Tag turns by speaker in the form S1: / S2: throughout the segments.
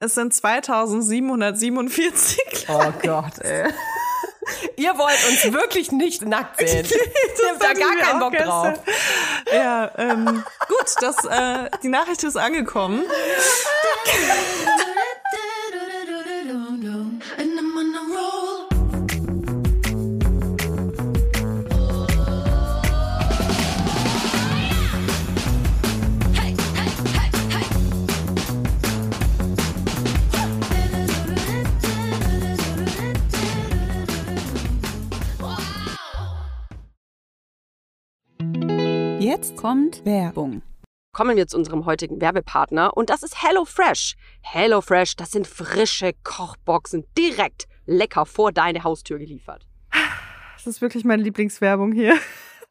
S1: Es sind 2747
S2: Oh Gott, ey. Ihr wollt uns wirklich nicht nackt sehen. ich hab da gar keinen Bock drauf.
S1: Ja, ähm, gut, das, äh, die Nachricht ist angekommen.
S3: Jetzt kommt Werbung.
S2: Kommen wir zu unserem heutigen Werbepartner und das ist HelloFresh. HelloFresh, das sind frische Kochboxen direkt lecker vor deine Haustür geliefert.
S1: Das ist wirklich meine Lieblingswerbung hier.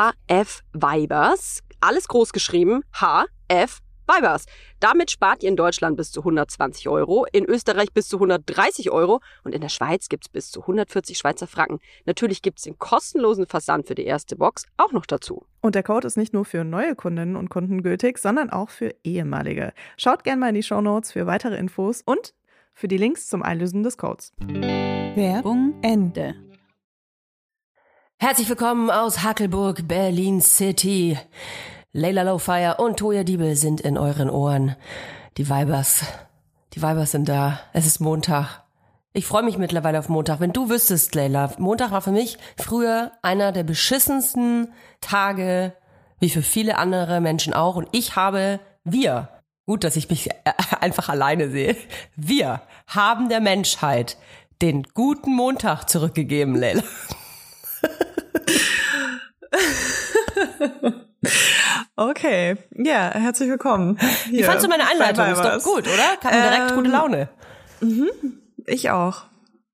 S2: HF Vibers. Alles groß geschrieben. HF Vibers. Damit spart ihr in Deutschland bis zu 120 Euro, in Österreich bis zu 130 Euro und in der Schweiz gibt es bis zu 140 Schweizer Franken. Natürlich gibt es den kostenlosen Versand für die erste Box auch noch dazu.
S1: Und der Code ist nicht nur für neue Kundinnen und Kunden gültig, sondern auch für ehemalige. Schaut gerne mal in die Show Notes für weitere Infos und für die Links zum Einlösen des Codes.
S3: Werbung Ende.
S2: Herzlich willkommen aus Hackelburg, Berlin City. Leila Lowfire und Toya Diebel sind in euren Ohren. Die Vibers, die Vibers sind da. Es ist Montag. Ich freue mich mittlerweile auf Montag. Wenn du wüsstest, Leila, Montag war für mich früher einer der beschissensten Tage, wie für viele andere Menschen auch. Und ich habe, wir, gut, dass ich mich einfach alleine sehe, wir haben der Menschheit den guten Montag zurückgegeben, Leila.
S1: okay, ja, herzlich willkommen.
S2: Hier. Wie fandst du meine Einleitung? Ist doch gut, oder? Kam ähm, direkt gute Laune.
S1: Mhm, ich auch.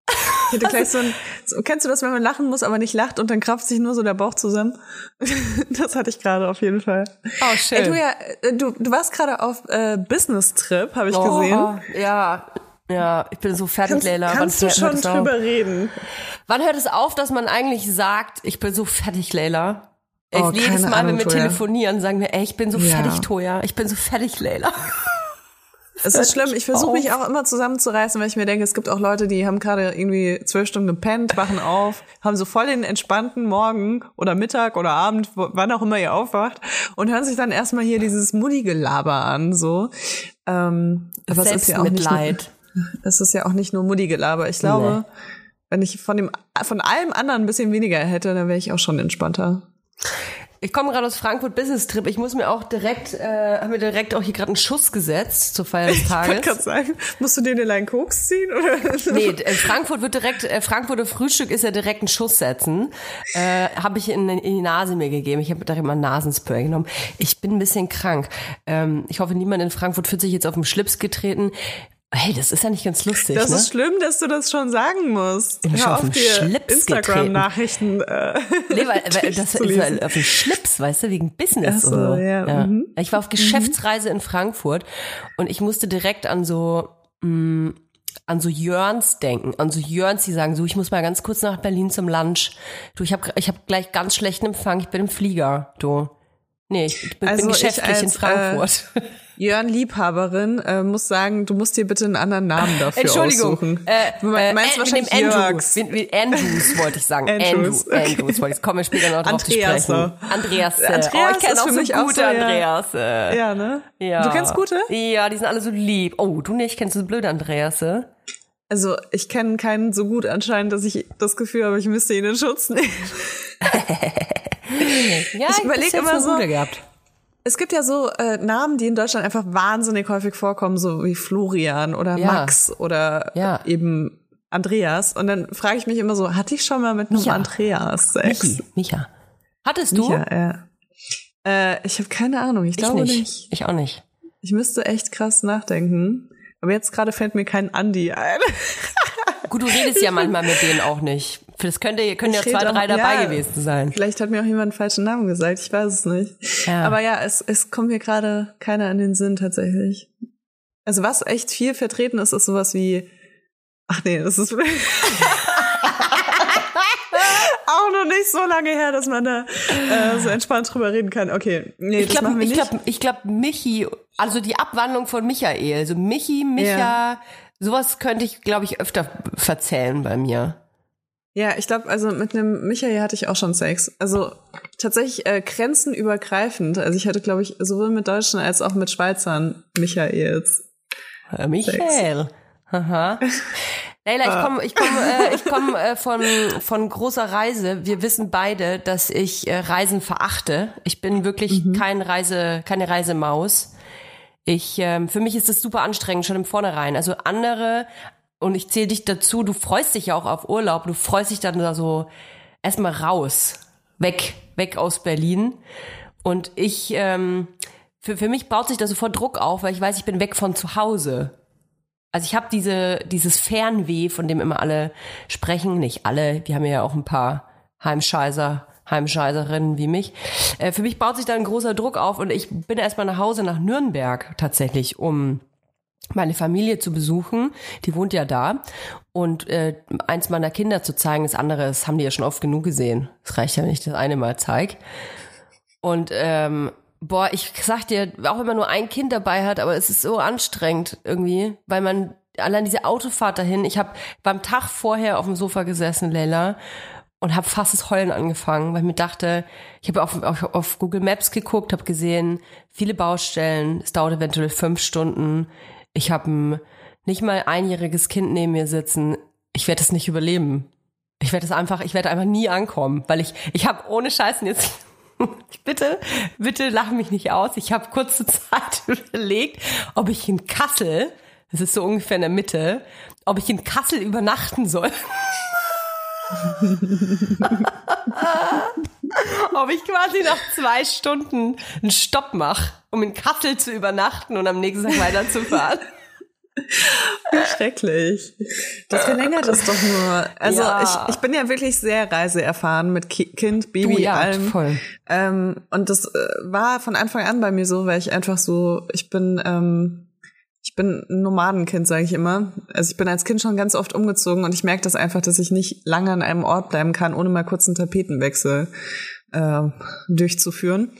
S1: Ich hätte gleich so ein, so, kennst du das, wenn man lachen muss, aber nicht lacht und dann kraft sich nur so der Bauch zusammen? das hatte ich gerade auf jeden Fall.
S2: Oh, schön. Ey,
S1: du, ja, du, du warst gerade auf äh, Business-Trip, habe ich oh, gesehen.
S2: Ja, ja, ich bin so fertig,
S1: kannst,
S2: Leila.
S1: Kannst Wann du schon drüber auf? reden?
S2: Wann hört es auf, dass man eigentlich sagt, ich bin so fertig, Leila? Oh, jedes Mal, Ahnung, wenn wir Toya. telefonieren, sagen wir, ey, ich bin so ja. fertig, Toja. Ich bin so fertig, Leila.
S1: Es ist schlimm. Ich versuche mich auch immer zusammenzureißen, weil ich mir denke, es gibt auch Leute, die haben gerade irgendwie zwölf Stunden gepennt, wachen auf, haben so voll den entspannten Morgen oder Mittag oder Abend, wann auch immer ihr aufwacht, und hören sich dann erstmal hier dieses Mutti-Gelaber an, so. Ähm, aber es ist ja auch nicht nur, es ist ja auch nicht nur Mutti-Gelaber. Ich glaube, nee. wenn ich von dem, von allem anderen ein bisschen weniger hätte, dann wäre ich auch schon entspannter.
S2: Ich komme gerade aus Frankfurt Business Trip. Ich muss mir auch direkt, äh, haben mir direkt auch hier gerade einen Schuss gesetzt zur Feier des Tages. Ich
S1: gerade sagen, musst du dir den einen Koks ziehen oder?
S2: Nee, in Frankfurt wird direkt, äh, Frankfurter Frühstück ist ja direkt ein Schuss setzen. Äh, habe ich in, in, die Nase mir gegeben. Ich habe direkt mal Nasenspray genommen. Ich bin ein bisschen krank. Ähm, ich hoffe, niemand in Frankfurt fühlt sich jetzt auf den Schlips getreten. Hey, das ist ja nicht ganz lustig,
S4: Das
S2: ne?
S4: ist schlimm, dass du das schon sagen musst.
S2: schon
S4: Hör
S2: auf
S4: auf, dir Instagram-Nachrichten. Äh,
S2: Nee, weil, weil das ist auf den Schlips, weißt du, wegen Business
S4: Ach so,
S2: und so.
S4: ja, mhm.
S2: Ich war auf Geschäftsreise in Frankfurt und ich musste direkt an so mh, an so Jörns denken, an so Jörns, die sagen so, ich muss mal ganz kurz nach Berlin zum Lunch. Du, ich habe ich hab gleich ganz schlechten Empfang, ich bin im Flieger, du. Nee, ich bin,
S4: Also
S2: bin
S4: ich
S2: geschäftlich in
S4: als,
S2: Frankfurt.
S4: Jörn Liebhaberin äh, muss sagen, du musst dir bitte einen anderen Namen dafür
S2: Entschuldigung.
S4: aussuchen.
S2: Äh,
S4: du me-
S2: äh,
S4: meinst
S2: äh,
S4: wahrscheinlich
S2: mit dem Andrew.
S4: Jörgs.
S2: Mit, mit Andrews wollte ich sagen.
S4: Andrews,
S2: Andrew,
S4: okay.
S2: Andrews wollte ich. Kommen wir später noch drauf
S4: Andreas,
S2: zu sprechen. Andreas. äh,
S4: Andreas
S2: oh, ich kenne auch so
S4: mich auch
S2: gute
S4: so, ja.
S2: Andreas. äh.
S4: Ja, ne?
S2: Ja.
S4: Du kennst gute?
S2: Ja, die sind alle so lieb. Oh, du nicht? Kennst du so blöde Andreas?
S4: Also ich kenne keinen so gut anscheinend, dass ich das Gefühl habe, ich müsste ihn in Schutz nehmen.
S2: Ja,
S4: Ich überleg
S2: bis jetzt
S4: immer so-
S2: gute gehabt.
S4: Es gibt ja so äh, Namen, die in Deutschland einfach wahnsinnig häufig vorkommen, so wie Florian oder
S2: Ja.
S4: Max oder
S2: Ja.
S4: eben Andreas. Und dann frage ich mich immer so, hatte ich schon mal mit einem
S2: Micha.
S4: Andreas Sex?
S2: Michi, Micha. Hattest du?
S4: Micha, ja. Äh, ich habe keine Ahnung, ich
S2: Ich
S4: glaube
S2: nicht.
S4: nicht.
S2: Ich auch nicht.
S4: Ich müsste echt krass nachdenken. Aber jetzt gerade fällt mir kein Andi ein.
S2: Gut, du redest ja manchmal mit denen auch nicht. Das könnte, können ja
S4: Ich
S2: zwei, drei dabei
S4: ja.
S2: gewesen sein.
S4: Vielleicht hat mir auch jemand einen falschen Namen gesagt, ich weiß es nicht.
S2: Ja.
S4: Aber ja, es, es kommt mir gerade keiner in den Sinn tatsächlich. Also was echt viel vertreten ist, ist sowas wie, ach nee, das ist auch noch nicht so lange her, dass man da äh, so entspannt drüber reden kann. Okay, nee,
S2: Ich
S4: das
S2: glaube,
S4: machen wir
S2: ich
S4: nicht.
S2: glaube, ich glaube, Michi, also die Abwandlung von Michael, also Michi, Micha,
S4: Ja.
S2: sowas könnte ich, glaube ich, öfter verzählen bei mir.
S4: Ja, ich glaube, also mit einem Michael hatte ich auch schon Sex. Also tatsächlich äh, grenzenübergreifend. Also ich hatte, glaube ich, sowohl mit Deutschen als auch mit Schweizern Michaels.
S2: Äh, Michael. Haha. Leila, ich komme ich komm, äh, ich komm, äh, von, von großer Reise. Wir wissen beide, dass ich äh, Reisen verachte. Ich bin wirklich kein Reise, keine Reisemaus. Ich, ähm, für mich ist das super anstrengend, schon im Vornherein. Also andere, und ich zähle dich dazu, du freust dich ja auch auf Urlaub, du freust dich dann da so erstmal raus, weg, weg aus Berlin. Und ich, ähm, für, für mich baut sich da sofort Druck auf, weil ich weiß, ich bin weg von zu Hause. Also ich habe diese, dieses Fernweh, von dem immer alle sprechen, nicht alle, die haben ja auch ein paar Heimscheißer, Heimscheißerinnen wie mich. Äh, für mich baut sich da ein großer Druck auf und ich bin erstmal nach Hause nach Nürnberg tatsächlich, um meine Familie zu besuchen. Die wohnt ja da. Und äh, eins meiner Kinder zu zeigen, das andere, das haben die ja schon oft genug gesehen. Es reicht ja, wenn ich das eine mal zeig. Und ähm, boah, ich sag dir, auch wenn man nur ein Kind dabei hat, aber es ist so anstrengend irgendwie, weil man allein diese Autofahrt dahin, ich habe beim Tag vorher auf dem Sofa gesessen, Leila, und habe fast das Heulen angefangen, weil ich mir dachte, ich habe auf, auf, auf Google Maps geguckt, habe gesehen, viele Baustellen, es dauert eventuell fünf Stunden. Ich habe ein nicht mal einjähriges Kind neben mir sitzen. Ich werde das nicht überleben. Ich werde es einfach, ich werde einfach nie ankommen, weil ich, ich habe ohne Scheißen jetzt, bitte, bitte lach mich nicht aus. Ich habe kurze Zeit überlegt, ob ich in Kassel, das ist so ungefähr in der Mitte, ob ich in Kassel übernachten soll. ob ich quasi nach zwei Stunden einen Stopp mache, um in Kassel zu übernachten und am nächsten Tag weiterzufahren.
S4: Schrecklich. Das verlängert es doch nur. Also
S2: Ja.
S4: ich, ich bin ja wirklich sehr reiseerfahren mit Ki Kind, Baby,
S2: Du, ja,
S4: allem.
S2: voll.
S4: Ähm, und das äh, war von Anfang an bei mir so, weil ich einfach so, ich bin, ähm, ich bin ein Nomadenkind, sage ich immer. Also ich bin als Kind schon ganz oft umgezogen und ich merke das einfach, dass ich nicht lange an einem Ort bleiben kann, ohne mal kurz einen Tapetenwechsel äh, durchzuführen.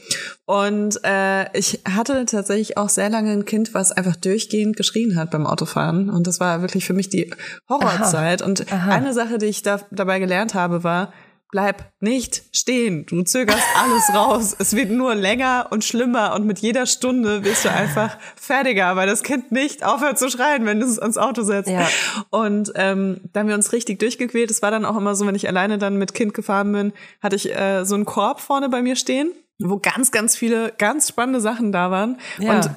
S4: Und äh, ich hatte tatsächlich auch sehr lange ein Kind, was einfach durchgehend geschrien hat beim Autofahren. Und das war wirklich für mich die Horrorzeit. Und eine Sache, die ich da, dabei gelernt habe, war, bleib nicht stehen. Du zögerst alles raus. Es wird nur länger und schlimmer und mit jeder Stunde wirst du einfach fertiger, weil das Kind nicht aufhört zu schreien, wenn du es ans Auto setzt.
S2: Ja.
S4: Und ähm, da haben wir uns richtig durchgequält. Es war dann auch immer so, wenn ich alleine dann mit Kind gefahren bin, hatte ich äh, so einen Korb vorne bei mir stehen wo ganz, ganz viele ganz spannende Sachen da waren
S2: Ja.
S4: und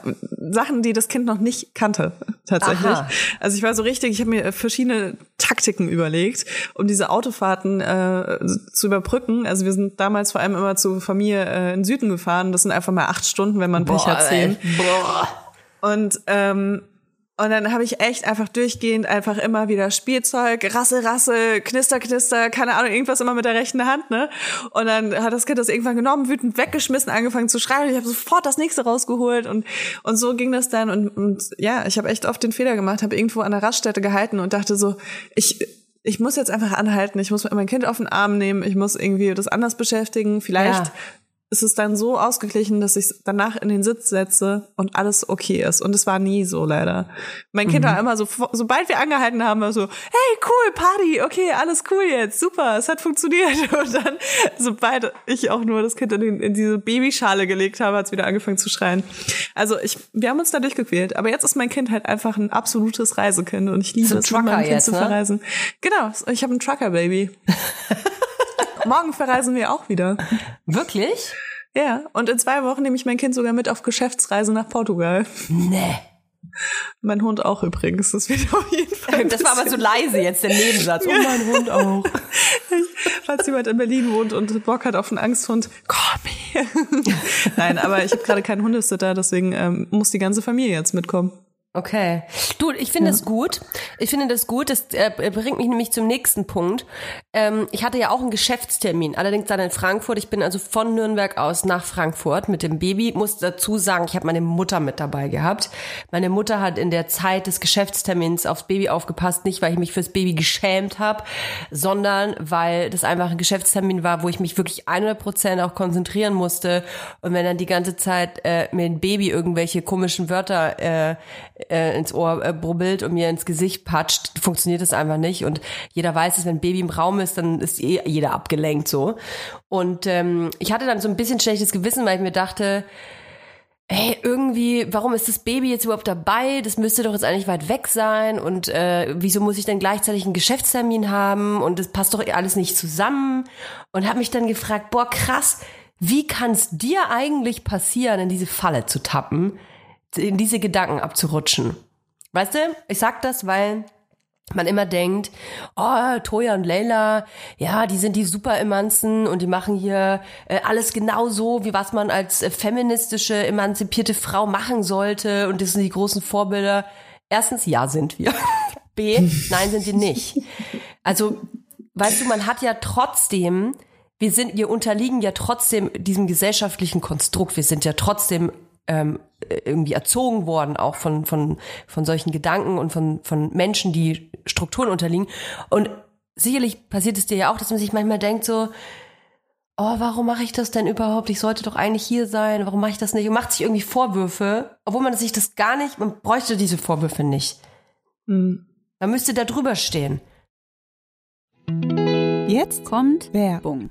S4: Sachen, die das Kind noch nicht kannte, tatsächlich.
S2: Aha.
S4: Also ich war so richtig, ich habe mir verschiedene Taktiken überlegt, um diese Autofahrten äh, zu überbrücken. Also wir sind damals vor allem immer zur Familie äh, in den Süden gefahren. Das sind einfach mal acht Stunden, wenn man Pech hat, zehn.
S2: Boah.
S4: Und ähm,
S1: Und dann habe ich echt einfach durchgehend einfach immer wieder Spielzeug, Rasse, Rasse, Knister, Knister, keine Ahnung, irgendwas immer mit der rechten Hand, ne? Und dann hat das Kind das irgendwann genommen, wütend weggeschmissen, angefangen zu schreien. Und ich habe sofort das nächste rausgeholt und und so ging das dann. Und, und ja, ich habe echt oft den Fehler gemacht, habe irgendwo an der Raststätte gehalten und dachte so, ich ich muss jetzt einfach anhalten, ich muss mein Kind auf den Arm nehmen, ich muss irgendwie das anders beschäftigen. Vielleicht ja ist es dann so ausgeglichen, dass ich danach in den Sitz setze und alles okay ist. Und es war nie so leider. Mein Kind mhm. war immer so, sobald wir angehalten haben, war so, hey, cool, Party, okay, alles cool jetzt, super, es hat funktioniert. Und dann, sobald ich auch nur das Kind in, in diese Babyschale gelegt habe, hat es wieder angefangen zu schreien. Also ich, wir haben uns da durchgequält. Aber jetzt ist mein Kind halt einfach ein absolutes Reisekind und ich liebe so es, mit meinem Kind jetzt, zu ne? verreisen. Genau, ich habe ein Trucker-Baby. Morgen verreisen wir auch wieder.
S2: Wirklich?
S1: Ja, und in zwei Wochen nehme ich mein Kind sogar mit auf Geschäftsreise nach Portugal.
S2: Nee.
S1: Mein Hund auch übrigens. Das wird auf jeden Fall.
S2: Das war aber so leise jetzt, der Nebensatz. Und mein Hund auch.
S1: Falls jemand in Berlin wohnt und Bock hat auf einen Angsthund, komm hier. Nein, aber ich habe gerade keinen Hundesitter, deswegen ähm, muss die ganze Familie jetzt mitkommen.
S2: Okay. Du, ich finde ja. das gut. Ich finde das gut. Das äh, bringt mich nämlich zum nächsten Punkt. Ähm, ich hatte ja auch einen Geschäftstermin, allerdings dann in Frankfurt. Ich bin also von Nürnberg aus nach Frankfurt mit dem Baby. Muss dazu sagen, ich habe meine Mutter mit dabei gehabt. Meine Mutter hat in der Zeit des Geschäftstermins aufs Baby aufgepasst, nicht weil ich mich fürs Baby geschämt habe, sondern weil das einfach ein Geschäftstermin war, wo ich mich wirklich 100 Prozent auch konzentrieren musste. Und wenn dann die ganze Zeit äh, mir ein Baby irgendwelche komischen Wörter äh, äh, ins Ohr äh, brubbelt und mir ins Gesicht patscht, funktioniert das einfach nicht. Und jeder weiß es, wenn ein Baby im Raum ist, dann ist eh jeder abgelenkt so. Und ähm, ich hatte dann so ein bisschen schlechtes Gewissen, weil ich mir dachte, hey, irgendwie, warum ist das Baby jetzt überhaupt dabei? Das müsste doch jetzt eigentlich weit weg sein. Und äh, wieso muss ich dann gleichzeitig einen Geschäftstermin haben? Und das passt doch alles nicht zusammen. Und habe mich dann gefragt, boah, krass, wie kann es dir eigentlich passieren, in diese Falle zu tappen? In diese Gedanken abzurutschen. Weißt du, ich sag das, weil man immer denkt, oh, Toya und Leila, ja, die sind die Super-Emanzen und die machen hier äh, alles genau so, wie was man als äh, feministische, emanzipierte Frau machen sollte und das sind die großen Vorbilder. Erstens, ja, sind wir. B, nein, sind wir nicht. Also, weißt du, man hat ja trotzdem, wir sind, wir unterliegen ja trotzdem diesem gesellschaftlichen Konstrukt. Wir sind ja trotzdem ähm, irgendwie erzogen worden, auch von, von, von solchen Gedanken und von, von Menschen, die Strukturen unterliegen. Und sicherlich passiert es dir ja auch, dass man sich manchmal denkt so, oh, warum mache ich das denn überhaupt? Ich sollte doch eigentlich hier sein. Warum mache ich das nicht? Und macht sich irgendwie Vorwürfe, obwohl man sich das gar nicht, man bräuchte diese Vorwürfe nicht. Mhm. Man müsste da drüber stehen.
S5: Jetzt kommt Werbung.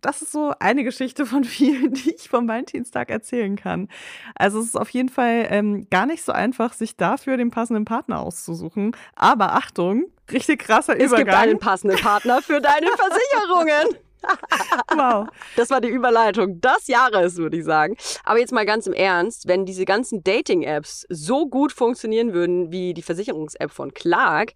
S1: das ist so eine Geschichte von vielen, die ich vom Valentinstag erzählen kann. Also es ist auf jeden Fall ähm, gar nicht so einfach, sich dafür den passenden Partner auszusuchen. Aber Achtung, richtig krasser
S6: es
S1: Übergang.
S6: Es gibt einen passenden Partner für deine Versicherungen. wow. Das war die Überleitung des Jahres, würde ich sagen. Aber jetzt mal ganz im Ernst, wenn diese ganzen Dating-Apps so gut funktionieren würden wie die Versicherungs-App von Clark,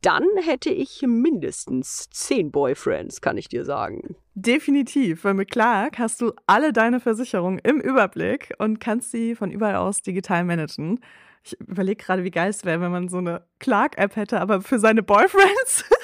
S6: dann hätte ich mindestens zehn Boyfriends, kann ich dir sagen.
S1: Definitiv, weil mit Clark hast du alle deine Versicherungen im Überblick und kannst sie von überall aus digital managen. Ich überlege gerade, wie geil es wäre, wenn man so eine Clark-App hätte, aber für seine Boyfriends.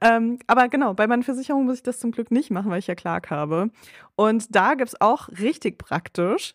S1: Ähm, aber genau, bei meinen Versicherungen muss ich das zum Glück nicht machen, weil ich ja Clark habe. Und da gibt es auch richtig praktisch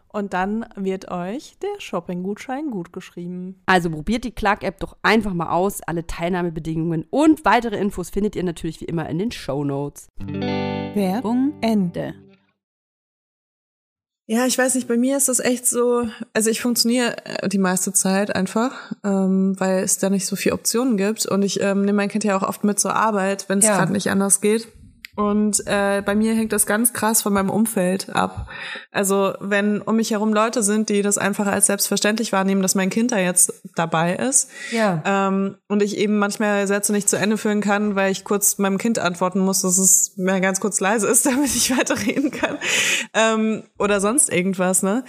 S1: Und dann wird euch der Shopping-Gutschein gut geschrieben.
S5: Also probiert die Clark-App doch einfach mal aus. Alle Teilnahmebedingungen und weitere Infos findet ihr natürlich wie immer in den Show Notes.
S4: Werbung Ende. Ja, ich weiß nicht, bei mir ist das echt so, also ich funktioniere äh, die meiste Zeit einfach, ähm, weil es da nicht so viele Optionen gibt und ich ähm, nehme mein Kind ja auch oft mit zur Arbeit, wenn es
S2: Ja.
S4: gerade nicht anders geht. Und äh, bei mir hängt das ganz krass von meinem Umfeld ab. Also wenn um mich herum Leute sind, die das einfach als selbstverständlich wahrnehmen, dass mein Kind da jetzt dabei ist,
S2: Ja.
S4: ähm, und ich eben manchmal Sätze nicht zu Ende führen kann, weil ich kurz meinem Kind antworten muss, dass es mir ganz kurz leise ist, damit ich weiterreden kann. Ähm, oder sonst irgendwas, ne?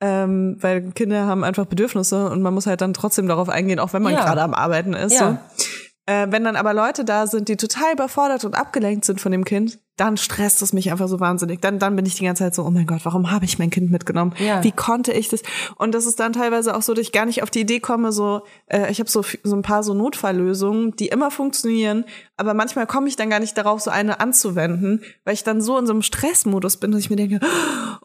S4: Ähm, weil Kinder haben einfach Bedürfnisse und man muss halt dann trotzdem darauf eingehen, auch wenn man
S2: Ja.
S4: gerade am Arbeiten ist.
S2: Ja.
S4: So. Äh, wenn dann aber Leute da sind, die total überfordert und abgelenkt sind von dem Kind, dann stresst es mich einfach so wahnsinnig. Dann, dann bin ich die ganze Zeit so, oh mein Gott, warum habe ich mein Kind mitgenommen?
S2: Ja.
S4: Wie konnte ich das? Und das ist dann teilweise auch so, dass ich gar nicht auf die Idee komme, so, äh, ich habe so, so ein paar so Notfalllösungen, die immer funktionieren, aber manchmal komme ich dann gar nicht darauf, so eine anzuwenden, weil ich dann so in so einem Stressmodus bin, dass ich mir denke,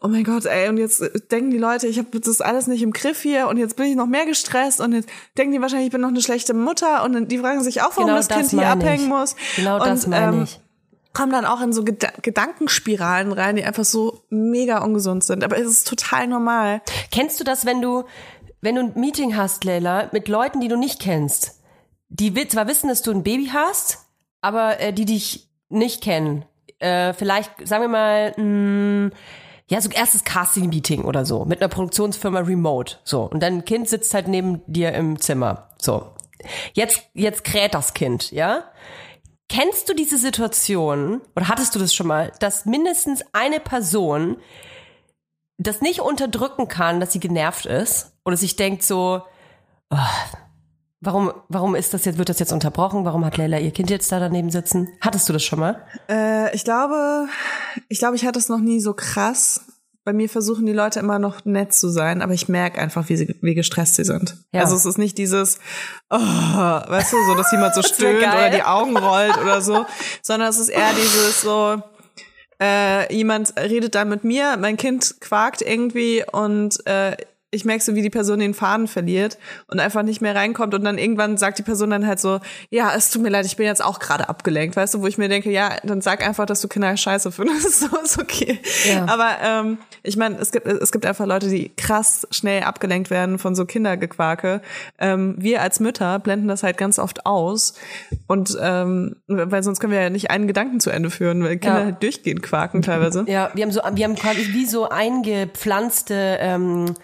S4: oh mein Gott, ey, und jetzt äh, denken die Leute, ich habe das alles nicht im Griff hier und jetzt bin ich noch mehr gestresst und jetzt denken die wahrscheinlich, ich bin noch eine schlechte Mutter und die fragen sich auch, warum
S2: Genau
S4: das,
S2: das
S4: Kind hier
S2: ich.
S4: abhängen muss.
S2: Genau
S4: und,
S2: das meine
S4: ähm,
S2: ich.
S4: Kommen dann auch in so Geda Gedankenspiralen rein, die einfach so mega ungesund sind. Aber es ist total normal.
S2: Kennst du das, wenn du, wenn du ein Meeting hast, Leila, mit Leuten, die du nicht kennst? Die zwar wissen, dass du ein Baby hast, aber äh, die dich nicht kennen. Äh, vielleicht, sagen wir mal, mh, ja, so erstes Casting-Meeting oder so, mit einer Produktionsfirma remote. So. Und dein Kind sitzt halt neben dir im Zimmer. So. Jetzt, jetzt kräht das Kind, ja? Kennst du diese Situation, oder hattest du das schon mal, dass mindestens eine Person das nicht unterdrücken kann, dass sie genervt ist oder sich denkt so, oh, warum, warum ist das jetzt, wird das jetzt unterbrochen? Warum hat Leila ihr Kind jetzt da daneben sitzen? Hattest du das schon mal?
S4: Äh, ich glaube, ich glaube, ich hatte es noch nie so krass. Bei mir versuchen die Leute immer noch nett zu sein, aber ich merke einfach, wie, sie, wie gestresst sie sind.
S2: Ja.
S4: Also es ist nicht dieses, oh, weißt du, so, dass jemand so stöhnt oder die Augen rollt oder so, sondern es ist eher dieses so, äh, jemand redet da mit mir, mein Kind quakt irgendwie und äh, ich merke so, wie die Person den Faden verliert und einfach nicht mehr reinkommt und dann irgendwann sagt die Person dann halt so, ja, es tut mir leid, ich bin jetzt auch gerade abgelenkt, weißt du, wo ich mir denke, ja, dann sag einfach, dass du Kinder scheiße findest, so ist okay.
S2: Ja.
S4: Aber ähm, ich meine, es gibt es gibt einfach Leute, die krass schnell abgelenkt werden von so Kindergequake. Ähm, wir als Mütter blenden das halt ganz oft aus und ähm, weil sonst können wir ja nicht einen Gedanken zu Ende führen, weil Kinder
S2: Ja.
S4: halt durchgehend quaken teilweise.
S2: Ja, wir haben so, wir haben quasi wie so eingepflanzte, ähm,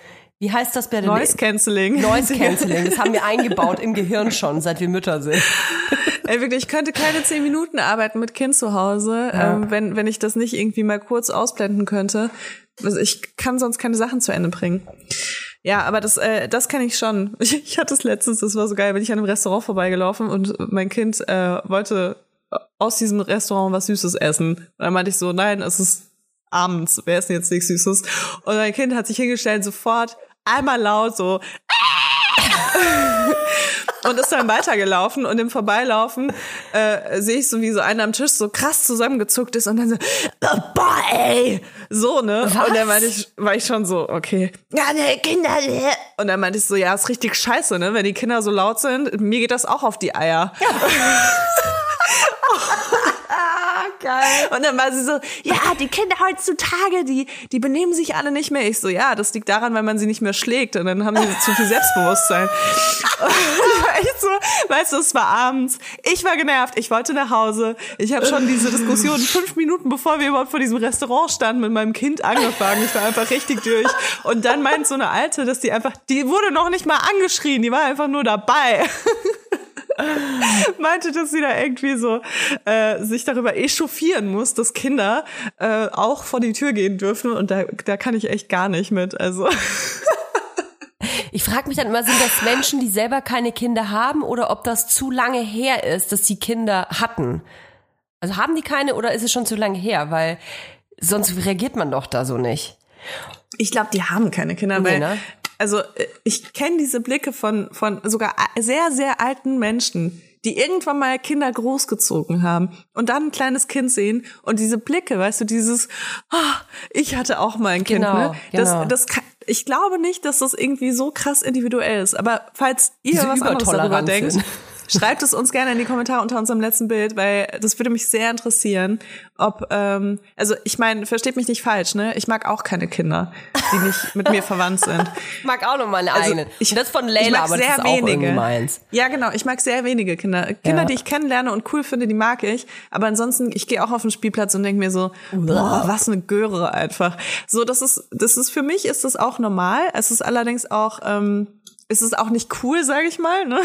S2: wie heißt das bei der
S4: Noise Cancelling.
S2: Noise Cancelling. Das haben wir eingebaut im Gehirn schon, seit wir Mütter sind.
S4: Ey, wirklich, ich könnte keine zehn Minuten arbeiten mit Kind zu Hause,
S2: Ja.
S4: ähm, wenn, wenn ich das nicht irgendwie mal kurz ausblenden könnte. Also ich kann sonst keine Sachen zu Ende bringen. Ja, aber das, äh, das kann ich schon. Ich, ich hatte es letztens, das war so geil, bin ich an einem Restaurant vorbeigelaufen und mein Kind äh, wollte aus diesem Restaurant was Süßes essen. Und dann meinte ich so, nein, es ist abends, wer ist denn jetzt nichts Süßes? Und mein Kind hat sich hingestellt, sofort einmal laut so und ist dann weitergelaufen und im Vorbeilaufen äh, sehe ich so, wie so einer am Tisch so krass zusammengezuckt ist und dann so, oh, boah, ey, so, ne? Und dann meinte ich, war ich schon so, okay, ja, ne, Kinder, ne. Und dann meinte ich so, ja, ist richtig scheiße, ne? Wenn die Kinder so laut sind, mir geht das auch auf die Eier.
S2: Geil.
S4: Und dann war sie so, ja, die Kinder heutzutage, die, die benehmen sich alle nicht mehr. Ich so, ja, das liegt daran, weil man sie nicht mehr schlägt und dann haben sie zu viel Selbstbewusstsein. Und ich war echt so, weißt du, es war abends. Ich war genervt, ich wollte nach Hause. Ich habe schon diese Diskussion fünf Minuten, bevor wir überhaupt vor diesem Restaurant standen, mit meinem Kind angefangen. Ich war einfach richtig durch. Und dann meint so eine Alte, dass die einfach, die wurde noch nicht mal angeschrien, die war einfach nur dabei meinte, dass sie da irgendwie so äh, sich darüber echauffieren muss, dass Kinder äh, auch vor die Tür gehen dürfen und da, da kann ich echt gar nicht mit. Also
S2: Ich frage mich dann immer, sind das Menschen, die selber keine Kinder haben oder ob das zu lange her ist, dass sie Kinder hatten? Also haben die keine oder ist es schon zu lange her? Weil sonst reagiert man doch da so nicht.
S4: ich glaube, die haben keine Kinder,
S2: Nee,
S4: weil
S2: ne?
S4: Also äh, ich kenne diese Blicke von von sogar sehr sehr alten Menschen, die irgendwann mal Kinder großgezogen haben und dann ein kleines Kind sehen und diese Blicke, weißt du, dieses ah, ich hatte auch mal ein Kind,
S2: Genau,
S4: ne? Das
S2: genau.
S4: das kann, ich glaube nicht, dass das irgendwie so krass individuell ist, aber falls ihr
S2: Diese
S4: was anderes darüber denkt. Schreibt es uns gerne in die Kommentare unter unserem letzten Bild, weil das würde mich sehr interessieren, ob, ähm, also ich meine, versteht mich nicht falsch, ne? Ich mag auch keine Kinder, die nicht mit mir verwandt sind.
S2: Ich mag auch noch meine
S4: Also,
S2: eigenen.
S4: ich-
S2: das von Leila, aber das
S4: sehr
S2: ist auch irgendwie
S4: wenige.
S2: meins.
S4: Ja, genau. Ich mag sehr wenige Kinder. Kinder,
S2: Ja.
S4: die ich kennenlerne und cool finde, die mag ich. Aber ansonsten, ich gehe auch auf den Spielplatz und denke mir so, boah, was eine Göre einfach. So, das ist, das ist für mich ist das auch normal. Es ist allerdings auch, ähm, es ist auch nicht cool, sage ich mal. Ne?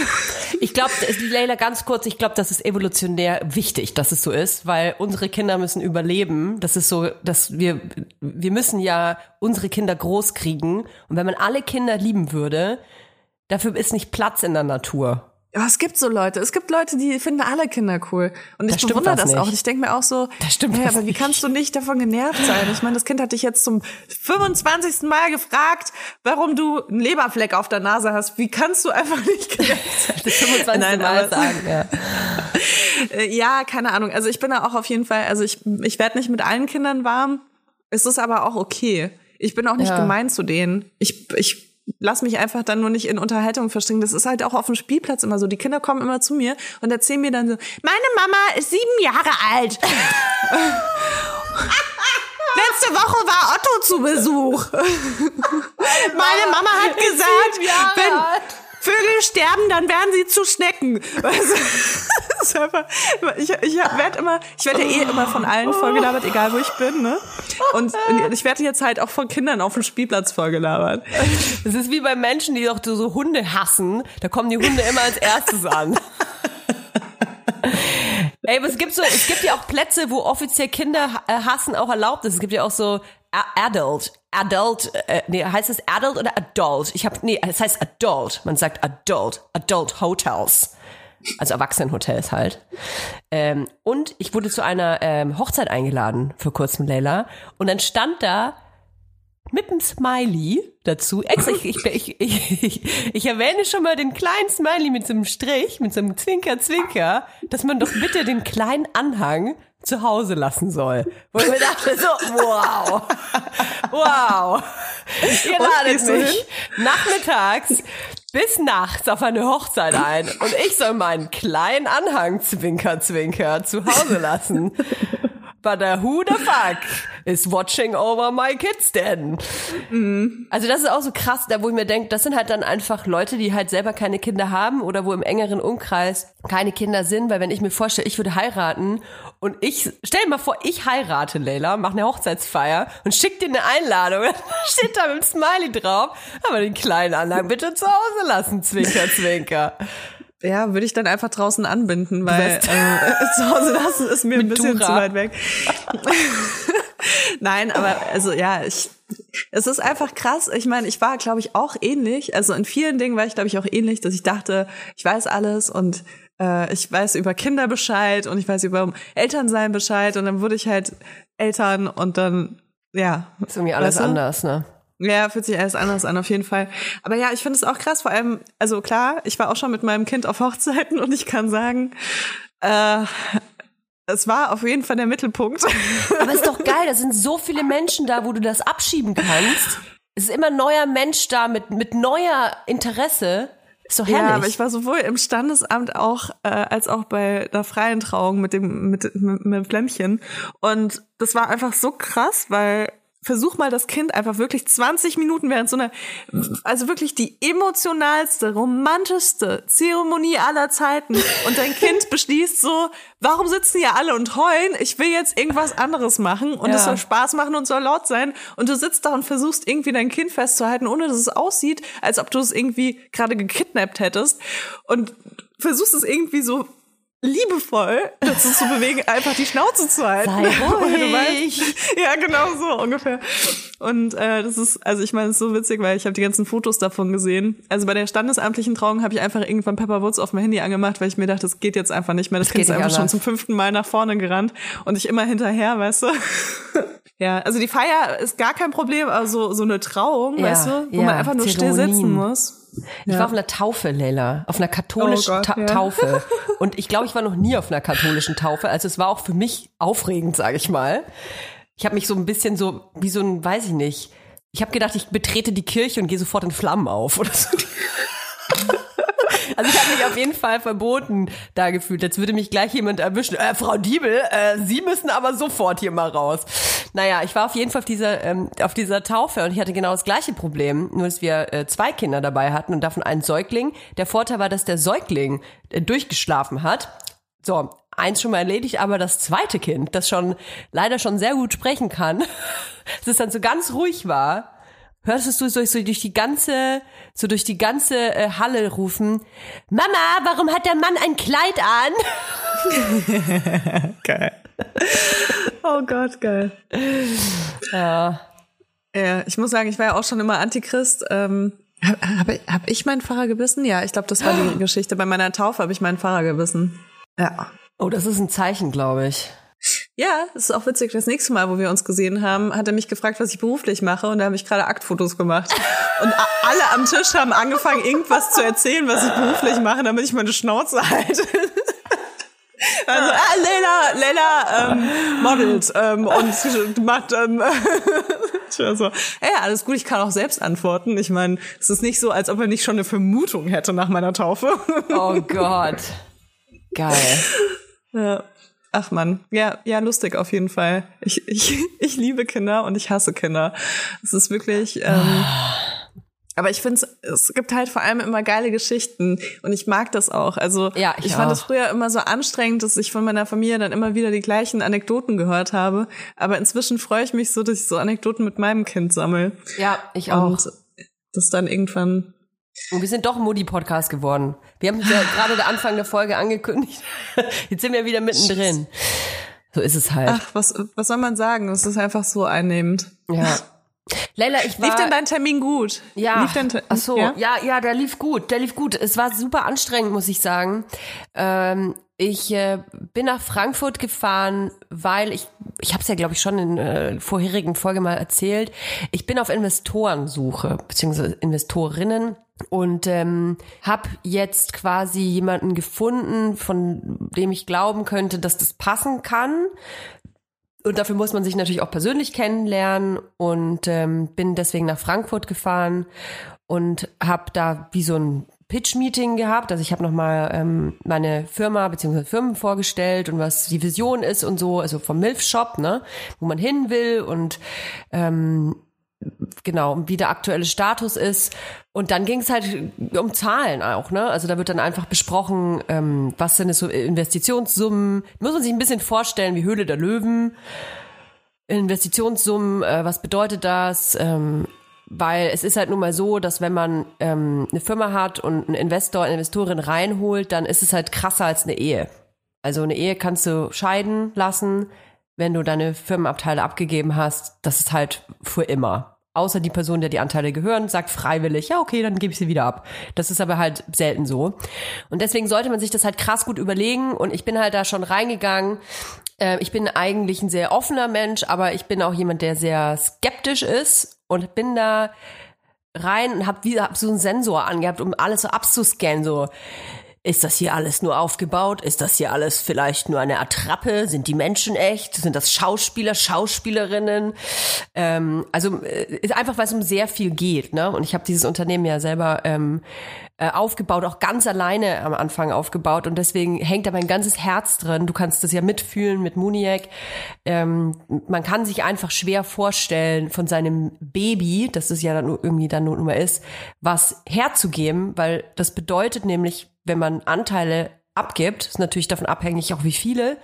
S2: Ich glaube, Leila, ganz kurz, ich glaube, das ist evolutionär wichtig, dass es so ist, weil unsere Kinder müssen überleben. Das ist so, dass wir, wir müssen ja unsere Kinder groß kriegen. Und wenn man alle Kinder lieben würde, dafür ist nicht Platz in der Natur.
S4: Ja, es gibt so Leute. Es gibt Leute, die finden alle Kinder cool. Und ich
S2: stimmt
S4: bewundere das auch.
S2: nicht.
S4: Ich denke mir auch so,
S2: Da stimmt
S4: hey, aber wie
S2: nicht.
S4: kannst du nicht davon genervt sein? Ich meine, das Kind hat dich jetzt zum 25. Mal gefragt, warum du einen Leberfleck auf der Nase hast. Wie kannst du einfach nicht genervt sein?
S2: Das 25.
S4: Nein,
S2: Mal sagen, ja.
S4: Ja, keine Ahnung. Also ich bin da auch auf jeden Fall, also ich, ich werde nicht mit allen Kindern warm. Es ist aber auch okay. Ich bin auch nicht
S2: Ja.
S4: gemein zu denen. Ich, ich lass mich einfach dann nur nicht in Unterhaltung verstricken. Das ist halt auch auf dem Spielplatz immer so. Die Kinder kommen immer zu mir und erzählen mir dann so, meine Mama ist sieben Jahre alt. Letzte Woche war Otto zu Besuch. Meine Mama hat gesagt, wenn Vögel sterben, dann werden sie zu Schnecken. Ist einfach, ich ich werde immer, ich werde ja eh immer von allen vollgelabert, egal wo ich bin, ne? Und ich werde jetzt halt auch von Kindern auf dem Spielplatz vollgelabert.
S2: Das ist wie bei Menschen, die doch so, Hunde hassen. Da kommen die Hunde immer als erstes an. Ey, aber es gibt so, es gibt ja auch Plätze, wo offiziell Kinder äh, hassen auch erlaubt ist. Es gibt ja auch so Adult, Adult, äh, nee, heißt es Adult oder Adult? Ich habe, nee, es heißt Adult. Man sagt Adult, Adult Hotels. Also Erwachsenenhotels halt. Ähm, und ich wurde zu einer ähm, Hochzeit eingeladen vor kurzem, Leila. Und dann stand da mit einem Smiley dazu. Extra, ich, ich, ich, ich, erwähne schon mal den kleinen Smiley mit so einem Strich, mit so einem Zwinker, Zwinker, dass man doch bitte den kleinen Anhang zu Hause lassen soll. Wo ich mir dachte so, wow, wow. Ihr ladet mich nachmittags bis nachts auf eine Hochzeit ein und ich soll meinen kleinen Anhang Zwinker Zwinker zu Hause lassen. But uh, who the fuck is watching over my kids denn? Also das ist auch so krass, da wo ich mir denke, das sind halt dann einfach Leute, die halt selber keine Kinder haben oder wo im engeren Umkreis keine Kinder sind, weil wenn ich mir vorstelle, ich würde heiraten und ich, stell dir mal vor, ich heirate, Leila, mache eine Hochzeitsfeier und schick dir eine Einladung, steht da mit dem Smiley drauf, aber den kleinen Anhang bitte zu Hause lassen, Zwinker, Zwinker.
S4: Ja, würde ich dann einfach draußen anbinden, weil äh, zu Hause lassen ist mir ein bisschen
S2: Dura.
S4: zu weit weg. Nein, aber also ja, ich, es ist einfach krass. Ich meine, ich war, glaube ich, auch ähnlich. Also in vielen Dingen war ich, glaube ich, auch ähnlich, dass ich dachte, ich weiß alles und äh, ich weiß über Kinder Bescheid und ich weiß über Elternsein Bescheid und dann wurde ich halt Eltern und dann ja.
S2: Ist irgendwie alles
S4: Weißt du?
S2: anders, ne?
S4: Ja, fühlt sich alles anders an, auf jeden Fall. Aber ja, ich finde es auch krass, vor allem, also klar, ich war auch schon mit meinem Kind auf Hochzeiten und ich kann sagen, äh, es war auf jeden Fall der Mittelpunkt.
S2: Aber ist doch geil, da sind so viele Menschen da, wo du das abschieben kannst. Es ist immer ein neuer Mensch da mit, mit neuer Interesse. Ist doch herrlich.
S4: Ja, aber ich war sowohl im Standesamt auch äh, als auch bei der freien Trauung mit dem mit, mit, mit dem Flämmchen und das war einfach so krass, weil versuch mal das Kind einfach wirklich 20 Minuten während so einer also wirklich die emotionalste, romantischste Zeremonie aller Zeiten und dein Kind beschließt so, warum sitzen hier alle und heulen? Ich will jetzt irgendwas anderes machen und es
S2: Ja.
S4: soll Spaß machen und soll laut sein und du sitzt da und versuchst irgendwie dein Kind festzuhalten, ohne dass es aussieht, als ob du es irgendwie gerade gekidnappt hättest und versuchst es irgendwie so liebevoll dazu zu bewegen, einfach die Schnauze zu halten.
S2: Sei ruhig.
S4: weißt- ja, genau so ungefähr. Und äh, das ist, also ich meine, es ist so witzig, weil ich habe die ganzen Fotos davon gesehen. Also bei der standesamtlichen Trauung habe ich einfach irgendwann Pepper Woods auf mein Handy angemacht, weil ich mir dachte, das geht jetzt einfach nicht mehr. Das,
S2: Das
S4: Kind ist einfach schon zum fünften Mal nach vorne gerannt und ich immer hinterher, weißt du. ja, also die Feier ist gar kein Problem, aber so, so eine Trauung,
S2: Ja,
S4: weißt du, wo
S2: ja,
S4: man einfach nur still sitzen
S2: Zeremonien.
S4: muss.
S2: Ich war auf einer Taufe, Leila. Auf einer katholischen
S4: Oh Gott,
S2: Ta
S4: ja.
S2: Taufe. Und ich glaube, ich war noch nie auf einer katholischen Taufe. Also es war auch für mich aufregend, sage ich mal. Ich habe mich so ein bisschen so, wie so ein, weiß ich nicht. Ich habe gedacht, ich betrete die Kirche und gehe sofort in Flammen auf oder so. Also ich habe mich auf jeden Fall verboten da gefühlt. Als würde mich gleich jemand erwischen. Äh, Frau Diebel, äh, Sie müssen aber sofort hier mal raus. Naja, ich war auf jeden Fall auf dieser, ähm, auf dieser Taufe und ich hatte genau das gleiche Problem, nur dass wir äh, zwei Kinder dabei hatten und davon einen Säugling. Der Vorteil war, dass der Säugling äh, durchgeschlafen hat. So, eins schon mal erledigt, aber das zweite Kind, das schon leider schon sehr gut sprechen kann, dass es dann so ganz ruhig war, hörtest du so, so durch die ganze, so durch die ganze äh, Halle rufen, Mama, warum hat der Mann ein Kleid an?
S4: Geil. oh Gott, geil.
S2: Ja.
S4: Ja, ich muss sagen, ich war ja auch schon immer Antichrist. Ähm, habe hab, ich- hab ich meinen Pfarrer gebissen? Ja, ich glaube, das war die Geschichte. Bei meiner Taufe habe ich meinen Pfarrer gebissen. Ja.
S2: Oh, das ist ein Zeichen, glaube ich.
S4: Ja, das ist auch witzig. Das nächste Mal, wo wir uns gesehen haben, hat er mich gefragt, was ich beruflich mache. Und da habe ich gerade Aktfotos gemacht. Und alle am Tisch haben angefangen, irgendwas zu erzählen, was ich beruflich mache, damit ich meine Schnauze halte. Also, ah, Leila, Leila ähm, modelt ähm, und macht ähm, ich war so, ja, alles gut, ich kann auch selbst antworten. Ich meine, es ist nicht so, als ob er nicht schon eine Vermutung hätte nach meiner Taufe.
S2: Oh Gott. Geil.
S4: Ja. Ach man, ja, ja, lustig auf jeden Fall. Ich, ich, ich liebe Kinder und ich hasse Kinder. Es ist wirklich. Ähm, aber ich finde, es gibt halt vor allem immer geile Geschichten und ich mag das auch. Also
S2: Ja, ich
S4: fand
S2: auch.
S4: es früher immer so anstrengend, dass ich von meiner Familie dann immer wieder die gleichen Anekdoten gehört habe. Aber inzwischen freue ich mich so, dass ich so Anekdoten mit meinem Kind sammle
S2: Ja, ich auch.
S4: und das dann irgendwann.
S2: Und wir sind doch ein Modi-Podcast geworden. Wir haben ja gerade der Anfang der Folge angekündigt. Jetzt sind wir wieder mittendrin. So ist es halt.
S4: Ach, was, was soll man sagen? Es ist einfach so einnehmend.
S2: Ja. Leila, ich war.
S4: Lief denn dein Termin gut?
S2: Ja.
S4: Lief dein
S2: Ach so,
S4: Ja?
S2: ja? ja, der lief gut, der lief gut. Es war super anstrengend, muss ich sagen. Ähm, ich äh, bin nach Frankfurt gefahren, weil ich, ich habe es ja, glaube ich, schon in äh, vorherigen Folge mal erzählt. Ich bin auf Investorensuche, beziehungsweise Investorinnen. Und ähm, habe jetzt quasi jemanden gefunden, von dem ich glauben könnte, dass das passen kann. Und dafür muss man sich natürlich auch persönlich kennenlernen und ähm, bin deswegen nach Frankfurt gefahren und habe da wie so ein Pitch-Meeting gehabt. Also ich habe nochmal ähm, meine Firma bzw. Firmen vorgestellt und was die Vision ist und so, also vom Milf-Shop, ne, wo man hin will und ähm, genau, wie der aktuelle Status ist. Und dann ging es halt um Zahlen auch, ne? Also da wird dann einfach besprochen, ähm, was sind es so Investitionssummen. Muss man sich ein bisschen vorstellen, wie Höhle der Löwen. Investitionssummen, äh, was bedeutet das? Ähm, weil es ist halt nun mal so, dass wenn man ähm, eine Firma hat und einen Investor, eine Investorin reinholt, dann ist es halt krasser als eine Ehe. Also eine Ehe kannst du scheiden lassen, wenn du deine Firmenabteile abgegeben hast. Das ist halt für immer außer die Person, der die Anteile gehören, sagt freiwillig, ja, okay, dann gebe ich sie wieder ab. Das ist aber halt selten so. Und deswegen sollte man sich das halt krass gut überlegen. Und ich bin halt da schon reingegangen. Äh, ich bin eigentlich ein sehr offener Mensch, aber ich bin auch jemand, der sehr skeptisch ist und bin da rein und habe hab so einen Sensor angehabt, um alles so abzuscannen, so ist das hier alles nur aufgebaut? Ist das hier alles vielleicht nur eine Attrappe? Sind die Menschen echt? Sind das Schauspieler, Schauspielerinnen? Ähm, also äh, ist einfach, weil es um sehr viel geht. Ne? Und ich habe dieses Unternehmen ja selber ähm, äh, aufgebaut, auch ganz alleine am Anfang aufgebaut. Und deswegen hängt da mein ganzes Herz drin. Du kannst das ja mitfühlen mit Muniac. Ähm, man kann sich einfach schwer vorstellen, von seinem Baby, das es ja dann irgendwie dann nur immer ist, was herzugeben, weil das bedeutet nämlich, wenn man Anteile abgibt, ist natürlich davon abhängig auch wie viele,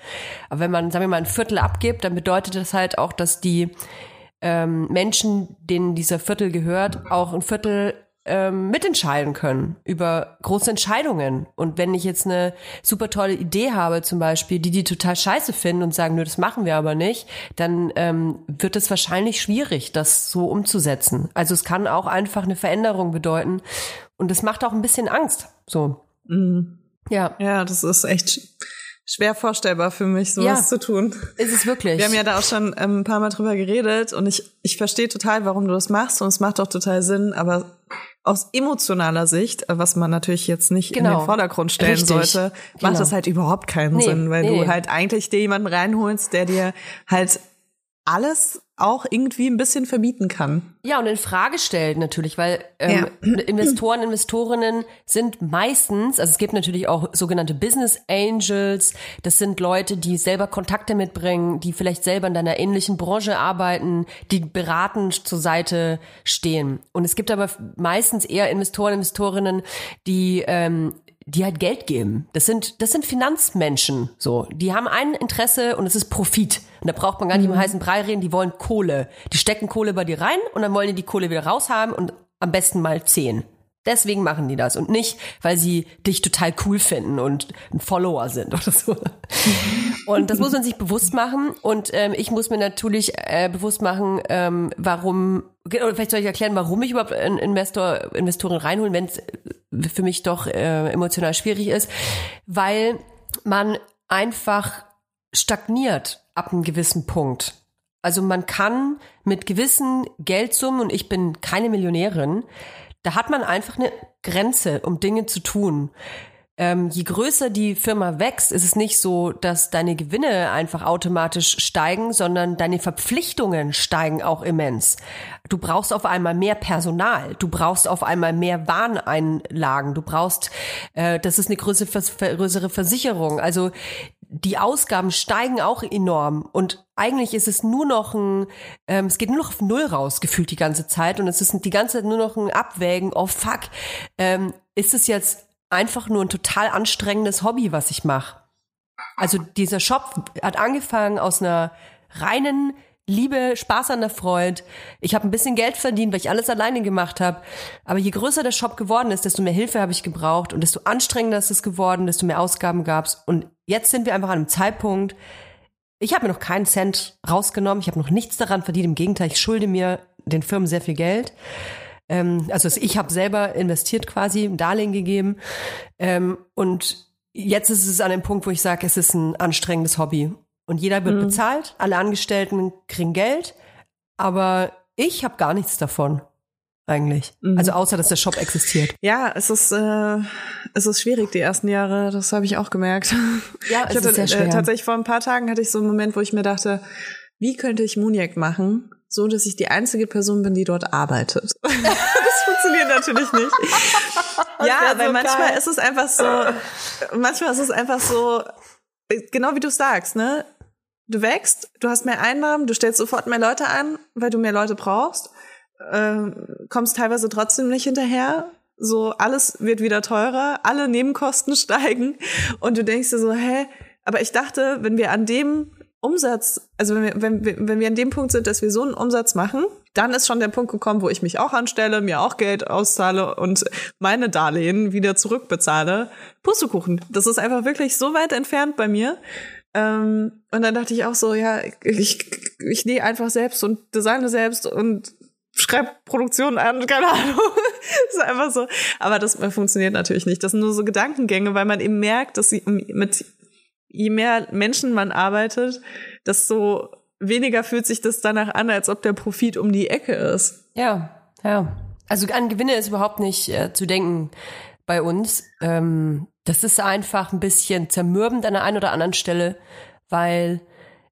S2: aber wenn man, sagen wir mal, ein Viertel abgibt, dann bedeutet das halt auch, dass die ähm, Menschen, denen dieser Viertel gehört, auch ein Viertel ähm, mitentscheiden können über große Entscheidungen. Und wenn ich jetzt eine super tolle Idee habe, zum Beispiel, die die total scheiße finden und sagen, nö, das machen wir aber nicht, dann ähm, wird es wahrscheinlich schwierig, das so umzusetzen. Also es kann auch einfach eine Veränderung bedeuten. Und es macht auch ein bisschen Angst. So.
S4: Mhm. Ja. Ja, das ist echt schwer vorstellbar für mich, sowas ja, zu tun.
S2: Ist es wirklich.
S4: Wir haben ja da auch schon ähm, ein paar Mal drüber geredet und ich, ich verstehe total, warum du das machst und es macht auch total Sinn, aber aus emotionaler Sicht, äh, was man natürlich jetzt nicht genau. in den genau. Vordergrund stellen Richtig. sollte, macht genau. das halt überhaupt keinen nee, Sinn, weil nee. du halt eigentlich dir jemanden reinholst, der dir halt alles auch irgendwie ein bisschen verbieten kann.
S2: Ja, und in Frage stellt natürlich, weil ähm, ja. Investoren, Investorinnen sind meistens, also es gibt natürlich auch sogenannte Business Angels, das sind Leute, die selber Kontakte mitbringen, die vielleicht selber in deiner ähnlichen Branche arbeiten, die beratend zur Seite stehen. Und es gibt aber meistens eher Investoren, Investorinnen, die ähm, die halt Geld geben. Das sind, das sind Finanzmenschen, so. Die haben ein Interesse und es ist Profit. Und da braucht man gar nicht mhm. im heißen Brei reden, die wollen Kohle. Die stecken Kohle bei dir rein und dann wollen die die Kohle wieder raushaben und am besten mal zehn. Deswegen machen die das und nicht, weil sie dich total cool finden und ein Follower sind oder so. Und das muss man sich bewusst machen. Und ähm, ich muss mir natürlich äh, bewusst machen, ähm, warum, oder vielleicht soll ich erklären, warum ich überhaupt einen Investor, Investoren reinholen, wenn es für mich doch äh, emotional schwierig ist, weil man einfach stagniert ab einem gewissen Punkt. Also man kann mit gewissen Geldsummen, und ich bin keine Millionärin, da hat man einfach eine Grenze, um Dinge zu tun. Ähm, je größer die Firma wächst, ist es nicht so, dass deine Gewinne einfach automatisch steigen, sondern deine Verpflichtungen steigen auch immens. Du brauchst auf einmal mehr Personal, du brauchst auf einmal mehr Warneinlagen, du brauchst, äh, das ist eine größere, größere Versicherung. Also die Ausgaben steigen auch enorm und eigentlich ist es nur noch ein, ähm, es geht nur noch auf Null raus, gefühlt die ganze Zeit und es ist die ganze Zeit nur noch ein Abwägen, oh fuck, ähm, ist es jetzt einfach nur ein total anstrengendes Hobby, was ich mache? Also dieser Shop hat angefangen aus einer reinen Liebe, Spaß an der Freude. Ich habe ein bisschen Geld verdient, weil ich alles alleine gemacht habe. Aber je größer der Shop geworden ist, desto mehr Hilfe habe ich gebraucht und desto anstrengender ist es geworden, desto mehr Ausgaben gab's. Und jetzt sind wir einfach an einem Zeitpunkt, ich habe mir noch keinen Cent rausgenommen, ich habe noch nichts daran verdient. Im Gegenteil, ich schulde mir den Firmen sehr viel Geld. Ähm, also ich habe selber investiert quasi, ein Darlehen gegeben. Ähm, und jetzt ist es an dem Punkt, wo ich sage, es ist ein anstrengendes Hobby. Und jeder wird mhm. bezahlt, alle Angestellten kriegen Geld, aber ich habe gar nichts davon. Eigentlich.
S4: Mhm.
S2: Also außer, dass der Shop existiert.
S4: Ja, es ist, äh, es ist schwierig die ersten Jahre, das habe ich auch gemerkt.
S2: Ja,
S4: ich
S2: es
S4: hatte,
S2: ist sehr schwer.
S4: Äh, tatsächlich vor ein paar Tagen hatte ich so einen Moment, wo ich mir dachte, wie könnte ich Muniac machen, so dass ich die einzige Person bin, die dort arbeitet. das funktioniert natürlich nicht. ja, weil
S2: so
S4: manchmal
S2: geil.
S4: ist es einfach so, manchmal ist es einfach so, genau wie du sagst, ne? Du wächst, du hast mehr Einnahmen, du stellst sofort mehr Leute an, weil du mehr Leute brauchst, ähm, kommst teilweise trotzdem nicht hinterher. So, alles wird wieder teurer, alle Nebenkosten steigen und du denkst dir so, hä? Aber ich dachte, wenn wir an dem Umsatz, also wenn wir, wenn wir, wenn wir an dem Punkt sind, dass wir so einen Umsatz machen, dann ist schon der Punkt gekommen, wo ich mich auch anstelle, mir auch Geld auszahle und meine Darlehen wieder zurückbezahle. Pustekuchen. Das ist einfach wirklich so weit entfernt bei mir. Ähm, und dann dachte ich auch so, ja, ich, ich nähe einfach selbst und designe selbst und schreibe Produktionen an, keine Ahnung. ist einfach so. Aber das funktioniert natürlich nicht. Das sind nur so Gedankengänge, weil man eben merkt, dass sie mit je mehr Menschen man arbeitet, desto weniger fühlt sich das danach an, als ob der Profit um die Ecke ist.
S2: Ja, ja. Also an Gewinne ist überhaupt nicht äh, zu denken bei uns. Ähm, das ist einfach ein bisschen zermürbend an der einen oder anderen Stelle, weil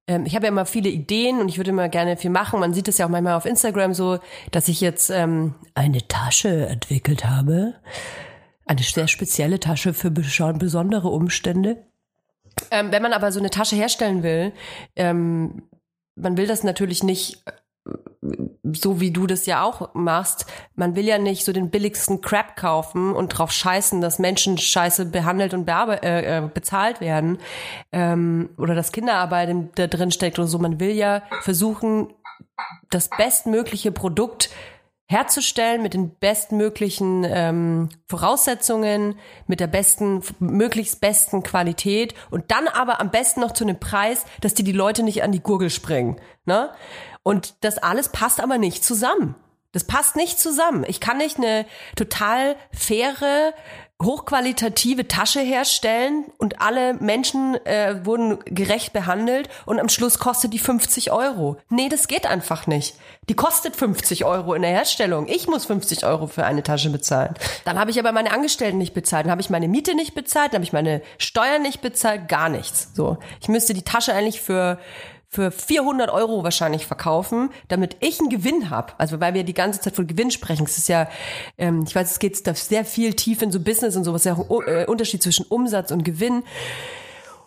S2: ähm, ich habe ja immer viele Ideen und ich würde immer gerne viel machen. Man sieht es ja auch manchmal auf Instagram so, dass ich jetzt ähm, eine Tasche entwickelt habe. Eine sehr spezielle Tasche für besondere Umstände. Ähm, wenn man aber so eine Tasche herstellen will, ähm, man will das natürlich nicht so wie du das ja auch machst, man will ja nicht so den billigsten Crap kaufen und drauf scheißen, dass Menschen scheiße behandelt und äh, äh, bezahlt werden ähm, oder dass Kinderarbeit in- da drin steckt oder so. Man will ja versuchen, das bestmögliche Produkt herzustellen mit den bestmöglichen ähm, Voraussetzungen, mit der besten, möglichst besten Qualität und dann aber am besten noch zu einem Preis, dass dir die Leute nicht an die Gurgel springen. Ne? Und das alles passt aber nicht zusammen. Das passt nicht zusammen. Ich kann nicht eine total faire, hochqualitative Tasche herstellen und alle Menschen äh, wurden gerecht behandelt und am Schluss kostet die 50 Euro. Nee, das geht einfach nicht. Die kostet 50 Euro in der Herstellung. Ich muss 50 Euro für eine Tasche bezahlen. Dann habe ich aber meine Angestellten nicht bezahlt, dann habe ich meine Miete nicht bezahlt, dann habe ich meine Steuern nicht bezahlt, gar nichts. So, ich müsste die Tasche eigentlich für für 400 Euro wahrscheinlich verkaufen, damit ich einen Gewinn habe. Also weil wir die ganze Zeit von Gewinn sprechen. Es ist ja, ähm, ich weiß, es geht sehr viel tief in so Business und sowas, ja auch äh, Unterschied zwischen Umsatz und Gewinn.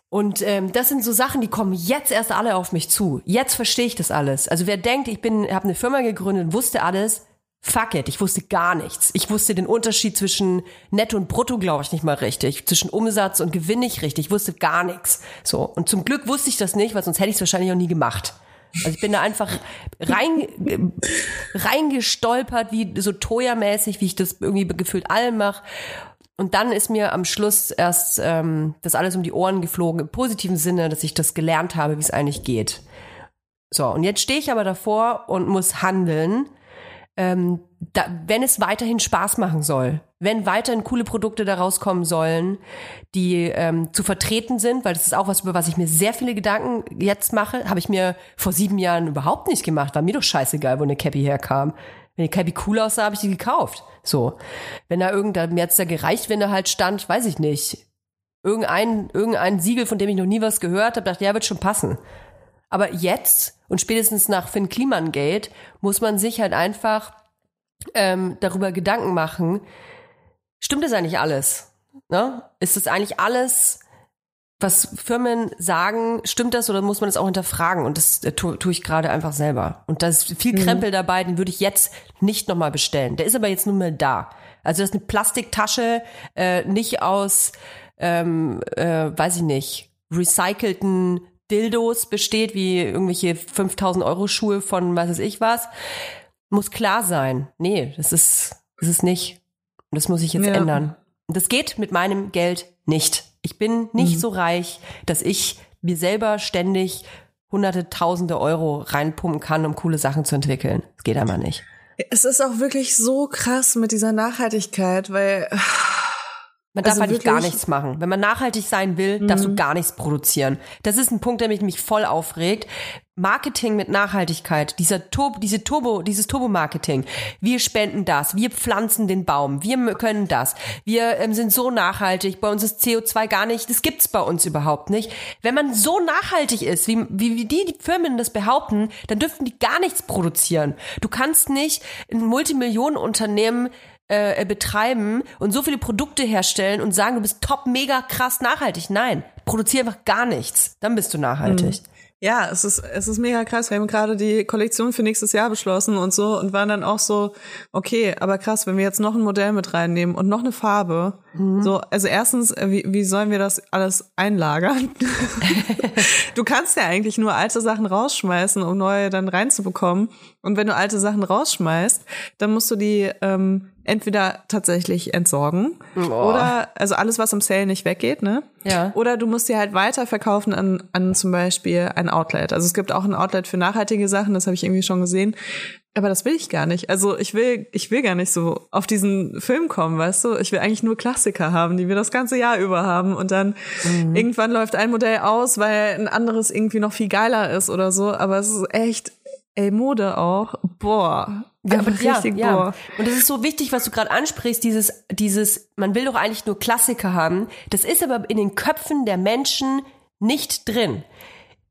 S2: Und ähm, das sind so Sachen, die kommen jetzt erst alle auf mich zu. Jetzt verstehe ich das alles. Also wer denkt, ich bin, habe eine Firma gegründet wusste alles, fuck it, ich wusste gar nichts. Ich wusste den Unterschied zwischen Netto und Brutto, glaube ich, nicht mal richtig. Zwischen Umsatz und Gewinn nicht richtig. Ich wusste gar nichts. So und zum Glück wusste ich das nicht, weil sonst hätte ich es wahrscheinlich auch nie gemacht. Also ich bin da einfach rein reingestolpert, wie so Toya-mäßig, wie ich das irgendwie gefühlt allen mache. Und dann ist mir am Schluss erst ähm, das alles um die Ohren geflogen, im positiven Sinne, dass ich das gelernt habe, wie es eigentlich geht. So, und jetzt stehe ich aber davor und muss handeln, ähm, da, wenn es weiterhin Spaß machen soll, wenn weiterhin coole Produkte da rauskommen sollen, die ähm, zu vertreten sind, weil das ist auch was, über was ich mir sehr viele Gedanken jetzt mache, habe ich mir vor sieben Jahren überhaupt nicht gemacht. War mir doch scheißegal, wo eine Cappy herkam. Wenn die Cappy cool aussah, habe ich die gekauft. So. Wenn da irgendein, mir hat's da gereicht, wenn da halt stand, weiß ich nicht, irgendein, irgendein Siegel, von dem ich noch nie was gehört habe, dachte, ja, wird schon passen. Aber jetzt und spätestens nach Finn Kliman Gate muss man sich halt einfach ähm, darüber Gedanken machen, stimmt das eigentlich alles? Ne? Ist das eigentlich alles, was Firmen sagen, stimmt das oder muss man das auch hinterfragen? Und das äh, tue tu ich gerade einfach selber. Und da ist viel Krempel dabei, den würde ich jetzt nicht nochmal bestellen. Der ist aber jetzt nun mal da. Also das ist eine Plastiktasche, äh, nicht aus, ähm, äh, weiß ich nicht, recycelten Dildos besteht, wie irgendwelche 5000 Euro Schuhe von was weiß ich was. Muss klar sein. Nee, das ist, das ist nicht. Und das muss ich jetzt
S4: Ja.
S2: ändern. Und das geht mit meinem Geld nicht. Ich bin nicht
S4: Mhm.
S2: so reich, dass ich mir selber ständig hunderte, tausende Euro reinpumpen kann, um coole Sachen zu entwickeln. Das geht einfach nicht.
S4: Es ist auch wirklich so krass mit dieser Nachhaltigkeit, weil
S2: Man darf
S4: Also
S2: eigentlich gar
S4: wirklich-
S2: nichts machen. Wenn man nachhaltig sein will, darfst
S4: Mhm.
S2: du gar nichts produzieren. Das ist ein Punkt, der mich, mich voll aufregt. Marketing mit Nachhaltigkeit, dieser Turbo, diese Turbo, dieses Turbo-Marketing. Wir spenden das, wir pflanzen den Baum, wir können das, wir ähm, sind so nachhaltig, bei uns ist CO2 gar nicht, das gibt's bei uns überhaupt nicht. Wenn man so nachhaltig ist, wie, wie, wie die, die Firmen das behaupten, dann dürften die gar nichts produzieren. Du kannst nicht ein Multimillionenunternehmen äh, betreiben und so viele Produkte herstellen und sagen, du bist top, mega krass nachhaltig. Nein, produziere einfach gar nichts. Dann bist du nachhaltig.
S4: Ja, es ist, es ist mega krass. Wir haben gerade die Kollektion für nächstes Jahr beschlossen und so und waren dann auch so, okay, aber krass, wenn wir jetzt noch ein Modell mit reinnehmen und noch eine Farbe. So, also erstens, äh, wie, wie sollen wir das alles einlagern? du kannst ja eigentlich nur alte Sachen rausschmeißen, um neue dann reinzubekommen. Und wenn du alte Sachen rausschmeißt, dann musst du die ähm, entweder tatsächlich entsorgen oder also alles, was im Sale nicht weggeht, ne?
S2: Ja.
S4: Oder du musst sie halt weiterverkaufen an, an zum Beispiel ein Outlet. Also es gibt auch ein Outlet für nachhaltige Sachen, das habe ich irgendwie schon gesehen. Aber das will ich gar nicht. Also ich will, ich will gar nicht so auf diesen Film kommen, weißt du? Ich will eigentlich nur Klassiker haben, die wir das ganze Jahr über haben. Und dann irgendwann läuft ein Modell aus, weil ein anderes irgendwie noch viel geiler ist oder so. Aber es ist echt, ey, Mode auch. Boah.
S2: Ja, aber
S4: richtig,
S2: ja,
S4: boah.
S2: ja. Und das ist so wichtig, was du gerade ansprichst, dieses, dieses, man will doch eigentlich nur Klassiker haben. Das ist aber in den Köpfen der Menschen nicht drin.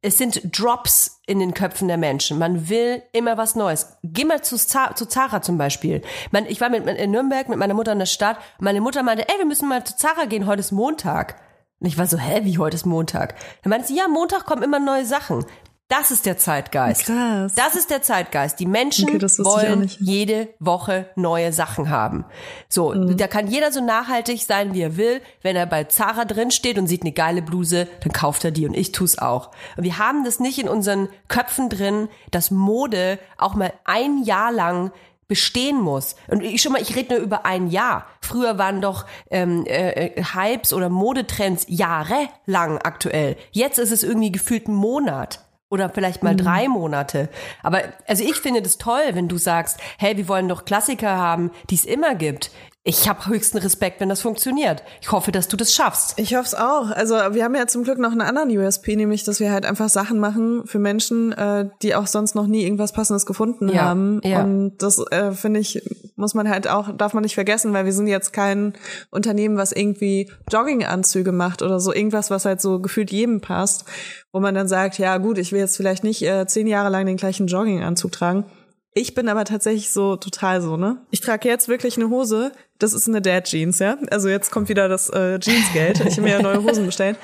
S2: Es sind Drops in den Köpfen der Menschen. Man will immer was Neues. Geh mal zu, Za zu Zara zum Beispiel. Man, ich war mit, in Nürnberg mit meiner Mutter in der Stadt. Meine Mutter meinte, ey, wir müssen mal zu Zara gehen, heute ist Montag. Und ich war so, hä, wie heute ist Montag? Dann meinte sie, ja, Montag kommen immer neue Sachen. Das ist der Zeitgeist.
S4: Krass.
S2: Das ist der Zeitgeist. Die Menschen
S4: Okay,
S2: wollen jede Woche neue Sachen haben. So,
S4: Mhm.
S2: da kann jeder so nachhaltig sein, wie er will. Wenn er bei Zara drin steht und sieht eine geile Bluse, dann kauft er die und ich tu's auch. Und wir haben das nicht in unseren Köpfen drin, dass Mode auch mal ein Jahr lang bestehen muss. Und ich schon mal, ich rede nur über ein Jahr. Früher waren doch ähm, äh, Hypes oder Modetrends jahrelang aktuell. Jetzt ist es irgendwie gefühlt ein Monat. Oder vielleicht mal drei Monate. Aber also ich finde das toll, wenn du sagst, hey, wir wollen doch Klassiker haben, die es immer gibt. Ich habe höchsten Respekt, wenn das funktioniert. Ich hoffe, dass du das schaffst.
S4: Ich hoffe es auch. Also wir haben ja zum Glück noch einen anderen USP, nämlich dass wir halt einfach Sachen machen für Menschen, äh, die auch sonst noch nie irgendwas Passendes gefunden
S2: Ja,
S4: haben.
S2: ja.
S4: Und das äh, finde ich, muss man halt auch, darf man nicht vergessen, weil wir sind jetzt kein Unternehmen, was irgendwie Jogginganzüge macht oder so, irgendwas, was halt so gefühlt jedem passt, wo man dann sagt, ja gut, ich will jetzt vielleicht nicht äh, zehn Jahre lang den gleichen Jogginganzug tragen. Ich bin aber tatsächlich so total so, ne? Ich trage jetzt wirklich eine Hose, das ist eine Dad Jeans, ja? Also jetzt kommt wieder das äh, Jeansgeld. Ich habe mir ja neue Hosen bestellt.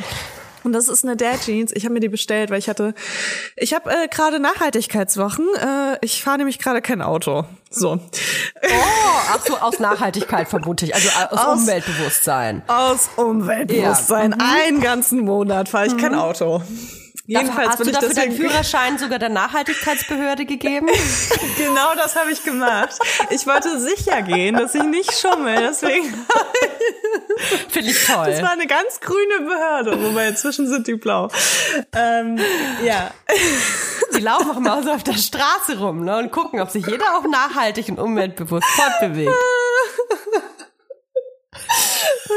S4: Und das ist eine Dad Jeans. Ich habe mir die bestellt, weil ich hatte, ich habe äh, gerade Nachhaltigkeitswochen. Äh, ich fahre nämlich gerade kein Auto. So
S2: Oh, ach so, aus Nachhaltigkeit vermute ich, also aus,
S4: Aus-
S2: Umweltbewusstsein.
S4: aus Umweltbewusstsein.
S2: Ja.
S4: Einen ganzen Monat fahre ich kein Auto. Jedenfalls
S2: Hast du dafür deinen
S4: deswegen
S2: Führerschein sogar der Nachhaltigkeitsbehörde gegeben?
S4: genau das habe ich gemacht. Ich wollte sicher gehen, dass ich nicht schummel. Deswegen
S2: Finde ich toll.
S4: Das war eine ganz grüne Behörde, wobei inzwischen sind die blau. Ähm, ja.
S2: Die laufen auch mal so auf der Straße rum ne, und gucken, ob sich jeder auch nachhaltig und umweltbewusst fortbewegt.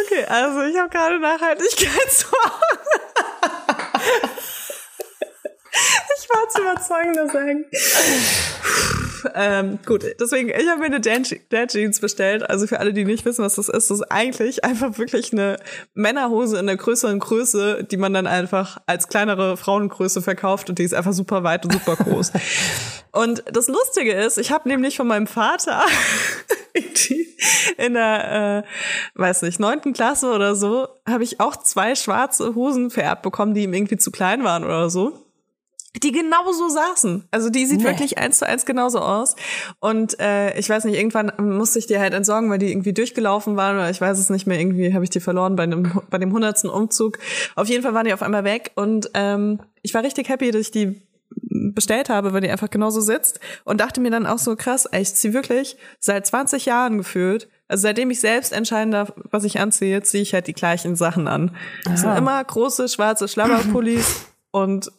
S4: Okay, also ich habe gerade Nachhaltigkeitswochen. Ich war zu überzeugender sagen. ähm, gut, deswegen, ich habe mir eine Dad Jeans bestellt. Also für alle, die nicht wissen, was das ist, das ist eigentlich einfach wirklich eine Männerhose in der größeren Größe, die man dann einfach als kleinere Frauengröße verkauft und die ist einfach super weit und super groß. und das Lustige ist, ich habe nämlich von meinem Vater in der, äh, weiß nicht, neunten Klasse oder so, habe ich auch zwei schwarze Hosen vererbt bekommen, die ihm irgendwie zu klein waren oder so die genauso saßen. Also die sieht
S2: Nee.
S4: wirklich eins zu eins genauso aus. Und äh, ich weiß nicht, irgendwann musste ich die halt entsorgen, weil die irgendwie durchgelaufen waren oder ich weiß es nicht mehr, irgendwie habe ich die verloren bei dem, bei dem hundertsten Umzug. Auf jeden Fall waren die auf einmal weg und ähm, ich war richtig happy, dass ich die bestellt habe, weil die einfach genauso sitzt und dachte mir dann auch so krass, ey, ich ziehe wirklich seit 20 Jahren gefühlt, also seitdem ich selbst entscheiden darf, was ich anziehe, ziehe ich halt die gleichen Sachen an. Das sind immer große schwarze Schlabberpullis und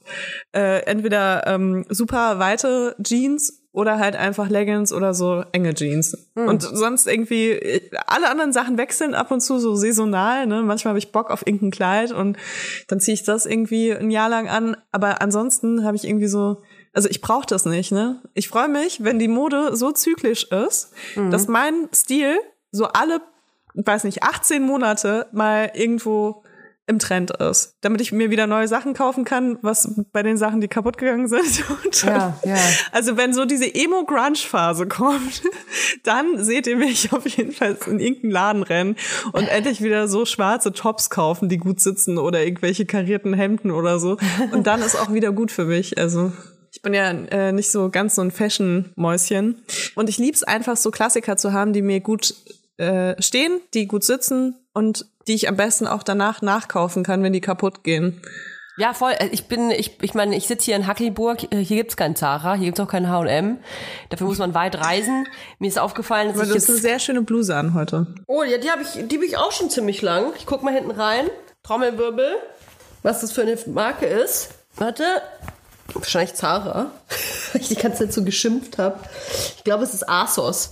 S4: äh, entweder ähm, super weite Jeans oder halt einfach Leggings oder so enge Jeans.
S6: Hm.
S4: Und sonst irgendwie, alle anderen Sachen wechseln ab und zu so saisonal. Ne? Manchmal habe ich Bock auf irgendein Kleid und dann ziehe ich das irgendwie ein Jahr lang an. Aber ansonsten habe ich irgendwie so, also ich brauche das nicht. Ne? Ich freue mich, wenn die Mode so zyklisch ist,
S6: Mhm.
S4: dass mein Stil so alle, weiß nicht, 18 Monate mal irgendwo im Trend ist, damit ich mir wieder neue Sachen kaufen kann, was bei den Sachen, die kaputt gegangen sind. Und
S2: Ja, ja.
S4: Also wenn so diese Emo-Grunge-Phase kommt, dann seht ihr mich auf jeden Fall in irgendeinen Laden rennen und endlich wieder so schwarze Tops kaufen, die gut sitzen oder irgendwelche karierten Hemden oder so. Und dann ist auch wieder gut für mich. Also ich bin ja äh, nicht so ganz so ein Fashion-Mäuschen. Und ich lieb's einfach, so Klassiker zu haben, die mir gut äh, stehen, die gut sitzen und die ich am besten auch danach nachkaufen kann, wenn die kaputt gehen.
S2: Ja, voll. Äh, Ich bin, ich, ich meine, ich sitze hier in Hackelburg. Hier gibt's kein Zara, hier gibt's auch kein H&M. Dafür muss man weit reisen. Mir ist aufgefallen, dass
S4: Aber
S2: ich
S4: du hast eine sehr schöne Bluse an heute.
S2: Oh, ja, die habe ich, die ich auch schon ziemlich lang. Ich guck mal hinten rein. Trommelwirbel. Was das für eine Marke ist. Warte. Wahrscheinlich Zara. Weil ich die ganze Zeit so geschimpft habe. Ich glaube, es ist Asos.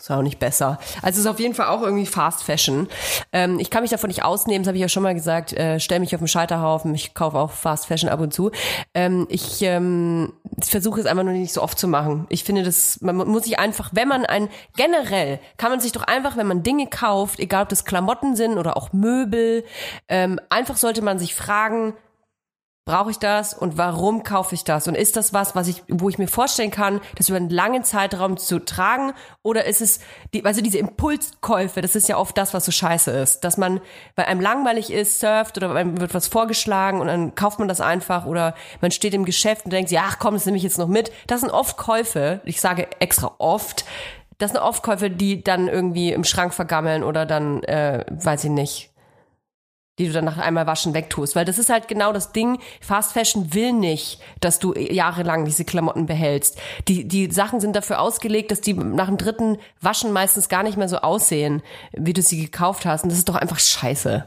S2: Ist auch nicht besser. Also es ist auf jeden Fall auch irgendwie Fast Fashion. Ähm, ich kann mich davon nicht ausnehmen, das habe ich ja schon mal gesagt. Äh, stell mich auf den Scheiterhaufen. Ich kaufe auch Fast Fashion ab und zu. Ähm, ich ähm, versuche es einfach nur nicht so oft zu machen. Ich finde, das man muss sich einfach, wenn man ein generell kann man sich doch einfach, wenn man Dinge kauft, egal ob das Klamotten sind oder auch Möbel, ähm, einfach sollte man sich fragen, brauche ich das und warum kaufe ich das und ist das was, was ich, wo ich mir vorstellen kann, das über einen langen Zeitraum zu tragen oder ist es, die, also diese Impulskäufe, das ist ja oft das, was so scheiße ist, dass man, weil einem langweilig ist, surft oder einem wird was vorgeschlagen und dann kauft man das einfach oder man steht im Geschäft und denkt, ja, ach komm, das nehme ich jetzt noch mit. Das sind oft Käufe, ich sage extra oft, das sind oft Käufe, die dann irgendwie im Schrank vergammeln oder dann, äh, weiß ich nicht, die du dann nach einmal waschen wegtust. Weil das ist halt genau das Ding. Fast Fashion will nicht, dass du jahrelang diese Klamotten behältst. Die, die Sachen sind dafür ausgelegt, dass die nach dem dritten Waschen meistens gar nicht mehr so aussehen, wie du sie gekauft hast. Und das ist doch einfach scheiße.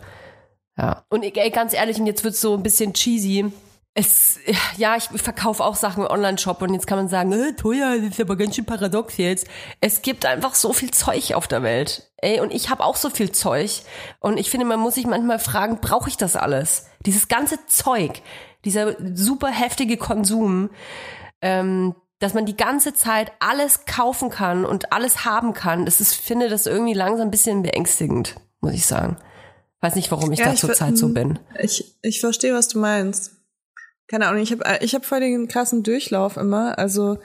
S2: Ja. Und ey, ganz ehrlich, und jetzt wird's so ein bisschen cheesy. Es, ja, ich verkaufe auch Sachen im Online-Shop und jetzt kann man sagen, äh, teuer, das ist aber ganz schön paradox jetzt. Es gibt einfach so viel Zeug auf der Welt. Ey, und ich habe auch so viel Zeug. Und ich finde, man muss sich manchmal fragen, brauche ich das alles? Dieses ganze Zeug, dieser super heftige Konsum, ähm, dass man die ganze Zeit alles kaufen kann und alles haben kann, das ist, finde das irgendwie langsam ein bisschen beängstigend, muss ich sagen. Weiß nicht, warum ich
S4: Ja,
S2: da zurzeit so bin.
S4: Ich, ich verstehe, was du meinst. Keine Ahnung, ich habe ich hab voll den krassen Durchlauf immer. Also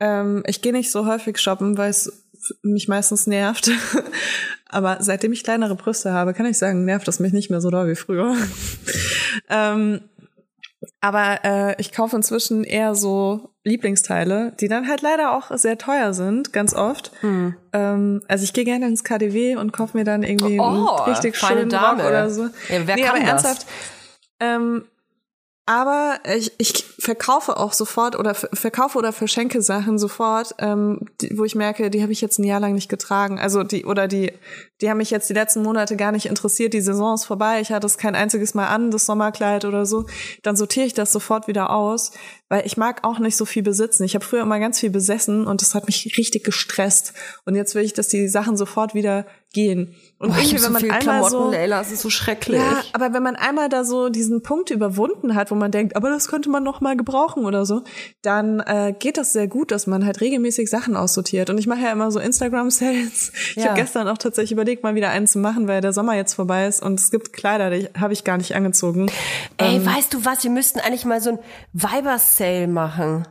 S4: ähm, ich gehe nicht so häufig shoppen, weil es mich meistens nervt. Aber seitdem ich kleinere Brüste habe, kann ich sagen, nervt das mich nicht mehr so doll wie früher. ähm, aber äh, ich kaufe inzwischen eher so Lieblingsteile, die dann halt leider auch sehr teuer sind, ganz oft.
S2: Hm.
S4: Ähm, also ich gehe gerne ins KDW und kaufe mir dann irgendwie
S2: Oh,
S4: einen richtig schönen
S2: Dame.
S4: Rock oder so.
S2: Ja, wer
S4: nee,
S2: kann
S4: aber
S2: das?
S4: ernsthaft. Ähm, aber ich, ich verkaufe auch sofort oder ver- verkaufe oder verschenke Sachen sofort, ähm, die, wo ich merke, die habe ich jetzt ein Jahr lang nicht getragen. Also die oder die, die haben mich jetzt die letzten Monate gar nicht interessiert. Die Saison ist vorbei. Ich hatte es kein einziges Mal an, das Sommerkleid oder so. Dann sortiere ich das sofort wieder aus, weil ich mag auch nicht so viel besitzen. Ich habe früher immer ganz viel besessen und das hat mich richtig gestresst. Und jetzt will ich, dass die Sachen sofort wieder gehen. Und
S2: Boah,
S4: irgendwie,
S2: so
S4: wenn man
S2: viel
S4: einmal
S2: Klamotten,
S4: so
S2: Leila, es ist so schrecklich.
S4: ja, aber wenn man einmal da so diesen Punkt überwunden hat, wo man denkt, aber das könnte man noch mal gebrauchen oder so, dann äh, geht das sehr gut, dass man halt regelmäßig Sachen aussortiert. Und ich mache ja immer so Instagram-Sales. Ich
S2: Ja.
S4: habe gestern auch tatsächlich überlegt, mal wieder einen zu machen, weil der Sommer jetzt vorbei ist und es gibt Kleider, die habe ich gar nicht angezogen.
S2: Ey,
S4: Ähm,
S2: weißt du was? Wir müssten eigentlich mal so ein Vibers-Sale machen.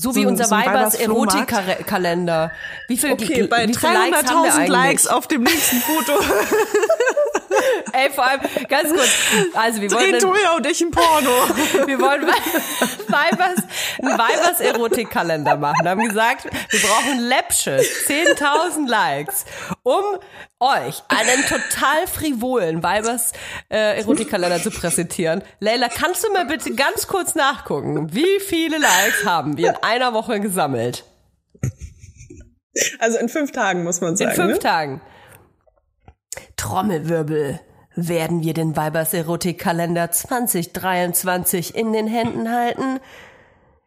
S2: So wie
S4: So
S2: unser
S4: so Vibers-Flohmarkt?
S2: Erotik-Kalender. Wie viel,
S4: okay, bei
S2: wie viele Likes haben wir
S4: 300.000
S2: eigentlich?
S4: Likes auf dem nächsten Foto
S2: Ey, vor allem, ganz kurz. Also, wir wollen,
S4: Toja und ich ein Porno.
S2: wir wollen Vibers, einen Vibers-Erotik-Kalender machen. Wir haben gesagt, wir brauchen Läppsches, 10.000 Likes, um euch einen total frivolen Vibers äh, Erotikkalender zu präsentieren. Leila, kannst du mal bitte ganz kurz nachgucken, wie viele Likes haben wir in einer Woche gesammelt?
S4: Also in fünf Tagen muss man
S2: In
S4: sagen.
S2: fünf
S4: ne?
S2: Tagen. Trommelwirbel. Werden wir den Weibers Erotikkalender 2023 in den Händen halten?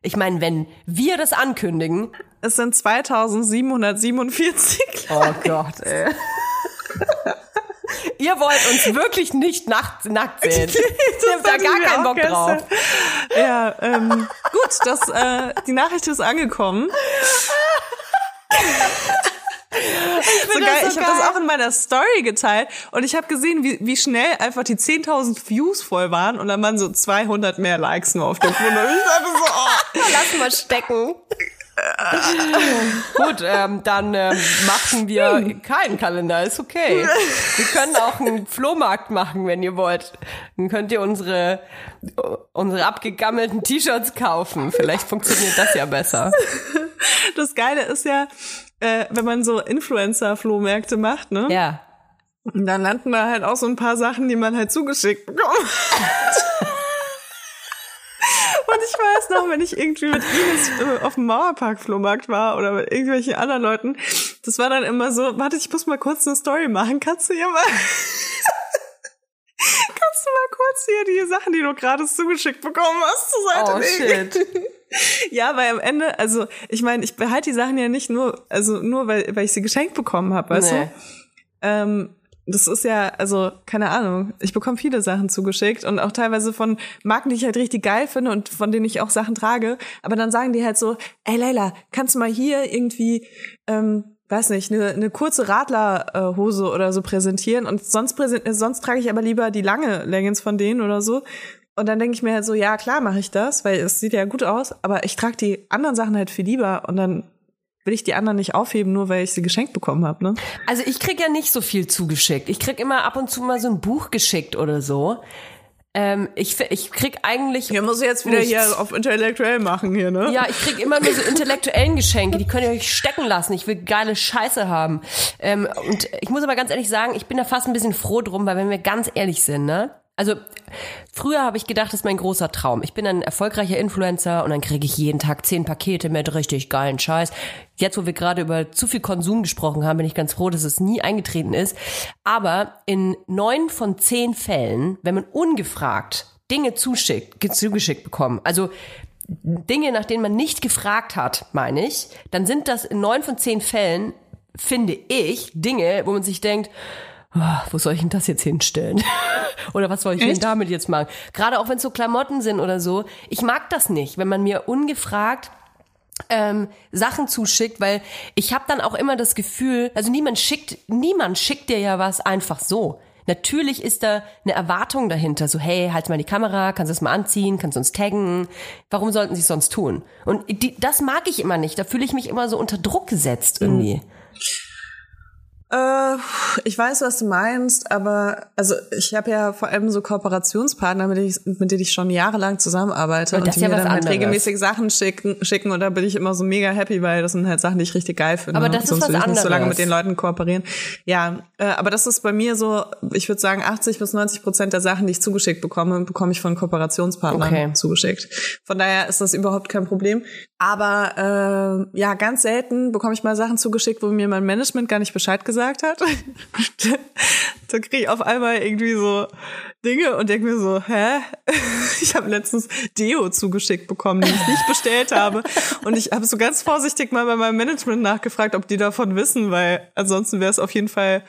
S2: Ich meine, wenn wir das ankündigen.
S4: Es sind 2747.
S2: Oh Gott, ey. Ihr wollt uns wirklich nicht nackt, nackt sehen. Ich hab da gar keinen Bock drauf.
S4: Ja, ähm, gut, das, äh, die Nachricht ist angekommen. so geil.
S2: so
S4: ich habe das auch in meiner Story geteilt und ich habe gesehen, wie, wie schnell einfach die 10.000 Views voll waren und dann waren so 200 mehr Likes nur auf dem Foto. Ich dachte so, oh,
S2: Lass mal stecken. Gut, ähm, dann ähm, machen wir keinen Kalender, ist okay. Wir können auch einen Flohmarkt machen, wenn ihr wollt. Dann könnt ihr unsere, unsere abgegammelten T-Shirts kaufen. Vielleicht funktioniert das ja besser.
S4: das Geile ist ja, äh, wenn man so Influencer-Flohmärkte macht, ne?
S2: Ja.
S4: Und dann landen da halt auch so ein paar Sachen, die man halt zugeschickt bekommt. Und ich weiß noch, wenn ich irgendwie mit Ines äh, auf dem Mauerpark-Flohmarkt war oder mit irgendwelchen anderen Leuten, das war dann immer so, warte, ich muss mal kurz eine Story machen. Kannst du hier mal, kannst du mal kurz hier die Sachen, die du gerade zugeschickt bekommen hast, zur Seite
S2: Oh
S4: legen?
S2: shit.
S4: Ja, weil am Ende, also ich meine, ich behalte die Sachen ja nicht nur, also nur weil, weil ich sie geschenkt bekommen habe, weißt
S2: Nee.
S4: du? Ähm, das ist ja, also, keine Ahnung, ich bekomme viele Sachen zugeschickt und auch teilweise von Marken, die ich halt richtig geil finde und von denen ich auch Sachen trage. Aber dann sagen die halt so, ey Leila, kannst du mal hier irgendwie, ähm, weiß nicht, eine, eine kurze Radlerhose oder so präsentieren und sonst, präsent, sonst trage ich aber lieber die lange Leggings von denen oder so. Und dann denke ich mir halt so, ja, klar mache ich das, weil es sieht ja gut aus, aber ich trage die anderen Sachen halt viel lieber und dann will ich die anderen nicht aufheben, nur weil ich sie geschenkt bekommen habe, ne?
S2: Also ich krieg ja nicht so viel zugeschickt. Ich krieg immer ab und zu mal so ein Buch geschickt oder so. Ähm, ich, ich krieg eigentlich.
S4: Ja, muss jetzt wieder
S2: nichts.
S4: hier auf intellektuell machen hier, ne?
S2: Ja, ich krieg immer nur so intellektuellen Geschenke, die könnt ihr euch stecken lassen. Ich will geile Scheiße haben. Ähm, und ich muss aber ganz ehrlich sagen, ich bin da fast ein bisschen froh drum, weil wenn wir ganz ehrlich sind, ne? Also früher habe ich gedacht, das ist mein großer Traum. Ich bin ein erfolgreicher Influencer und dann kriege ich jeden Tag zehn Pakete mit richtig geilen Scheiß. Jetzt, wo wir gerade über zu viel Konsum gesprochen haben, bin ich ganz froh, dass es nie eingetreten ist. Aber in neun von zehn Fällen, wenn man ungefragt Dinge zuschickt, ge- zugeschickt bekommen, also Dinge, nach denen man nicht gefragt hat, meine ich, dann sind das in neun von zehn Fällen, finde ich, Dinge, wo man sich denkt, oh, wo soll ich denn das jetzt hinstellen? oder was soll ich denn
S4: Echt?
S2: damit jetzt machen? Gerade auch wenn es so Klamotten sind oder so. Ich mag das nicht, wenn man mir ungefragt ähm, Sachen zuschickt, weil ich habe dann auch immer das Gefühl, also niemand schickt, niemand schickt dir ja was einfach so. Natürlich ist da eine Erwartung dahinter, so hey, halt mal die Kamera, kannst du es mal anziehen, kannst du uns taggen. Warum sollten sie es sonst tun? Und die, das mag ich immer nicht. Da fühle ich mich immer so unter Druck gesetzt irgendwie.
S4: Äh, ich weiß, was du meinst, aber also ich habe ja vor allem so Kooperationspartner, mit denen ich, mit denen ich schon jahrelang zusammenarbeite und
S2: das
S4: die
S2: ja
S4: mir dann halt
S2: anderes.
S4: regelmäßig Sachen schicken, schicken und da bin ich immer so mega happy, weil das sind halt Sachen, die ich richtig geil finde.
S2: Aber das
S4: Und
S2: ist
S4: sonst
S2: was
S4: ich nicht so lange
S2: anderes.
S4: mit den Leuten kooperieren. Ja, äh, aber das ist bei mir so, ich würde sagen, 80 bis 90 Prozent der Sachen, die ich zugeschickt bekomme, bekomme ich von Kooperationspartnern
S2: Okay.
S4: zugeschickt. Von daher ist das überhaupt kein Problem. Aber äh, ja, ganz selten bekomme ich mal Sachen zugeschickt, wo mir mein Management gar nicht Bescheid gesagt hat. da kriege ich auf einmal irgendwie so Dinge und denke mir so, hä? Ich habe letztens Deo zugeschickt bekommen, die ich nicht bestellt habe. Und ich habe so ganz vorsichtig mal bei meinem Management nachgefragt, ob die davon wissen, weil ansonsten wäre es auf jeden Fall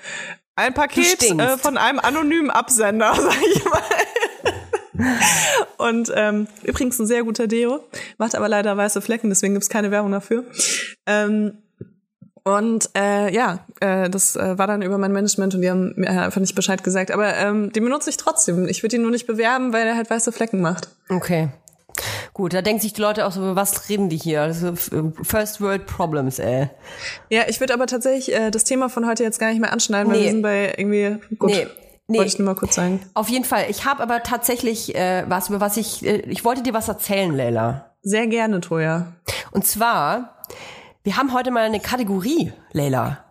S4: ein Paket äh, von einem anonymen Absender, sag ich mal. Und ähm, übrigens ein sehr guter Deo, macht aber leider weiße Flecken, deswegen gibt's keine Werbung dafür. Ähm, und äh, ja, äh, das äh, war dann über mein Management und die haben mir einfach nicht Bescheid gesagt. Aber ähm, den benutze ich trotzdem. Ich würde ihn nur nicht bewerben, weil er halt weiße Flecken macht.
S2: Okay. Gut, da denken sich die Leute auch so, was reden die hier? Ist äh, First World Problems, ey.
S4: Ja, ich würde aber tatsächlich äh, das Thema von heute jetzt gar nicht mehr anschneiden, weil
S2: Nee.
S4: wir sind bei irgendwie gut.
S2: Nee, nee.
S4: Wollte ich nur mal kurz sagen.
S2: Auf jeden Fall. Ich habe aber tatsächlich äh, was, über was ich, äh, ich wollte dir was erzählen, Leila.
S4: Sehr gerne, Toja.
S2: Und zwar, wir haben heute mal eine Kategorie, Leila.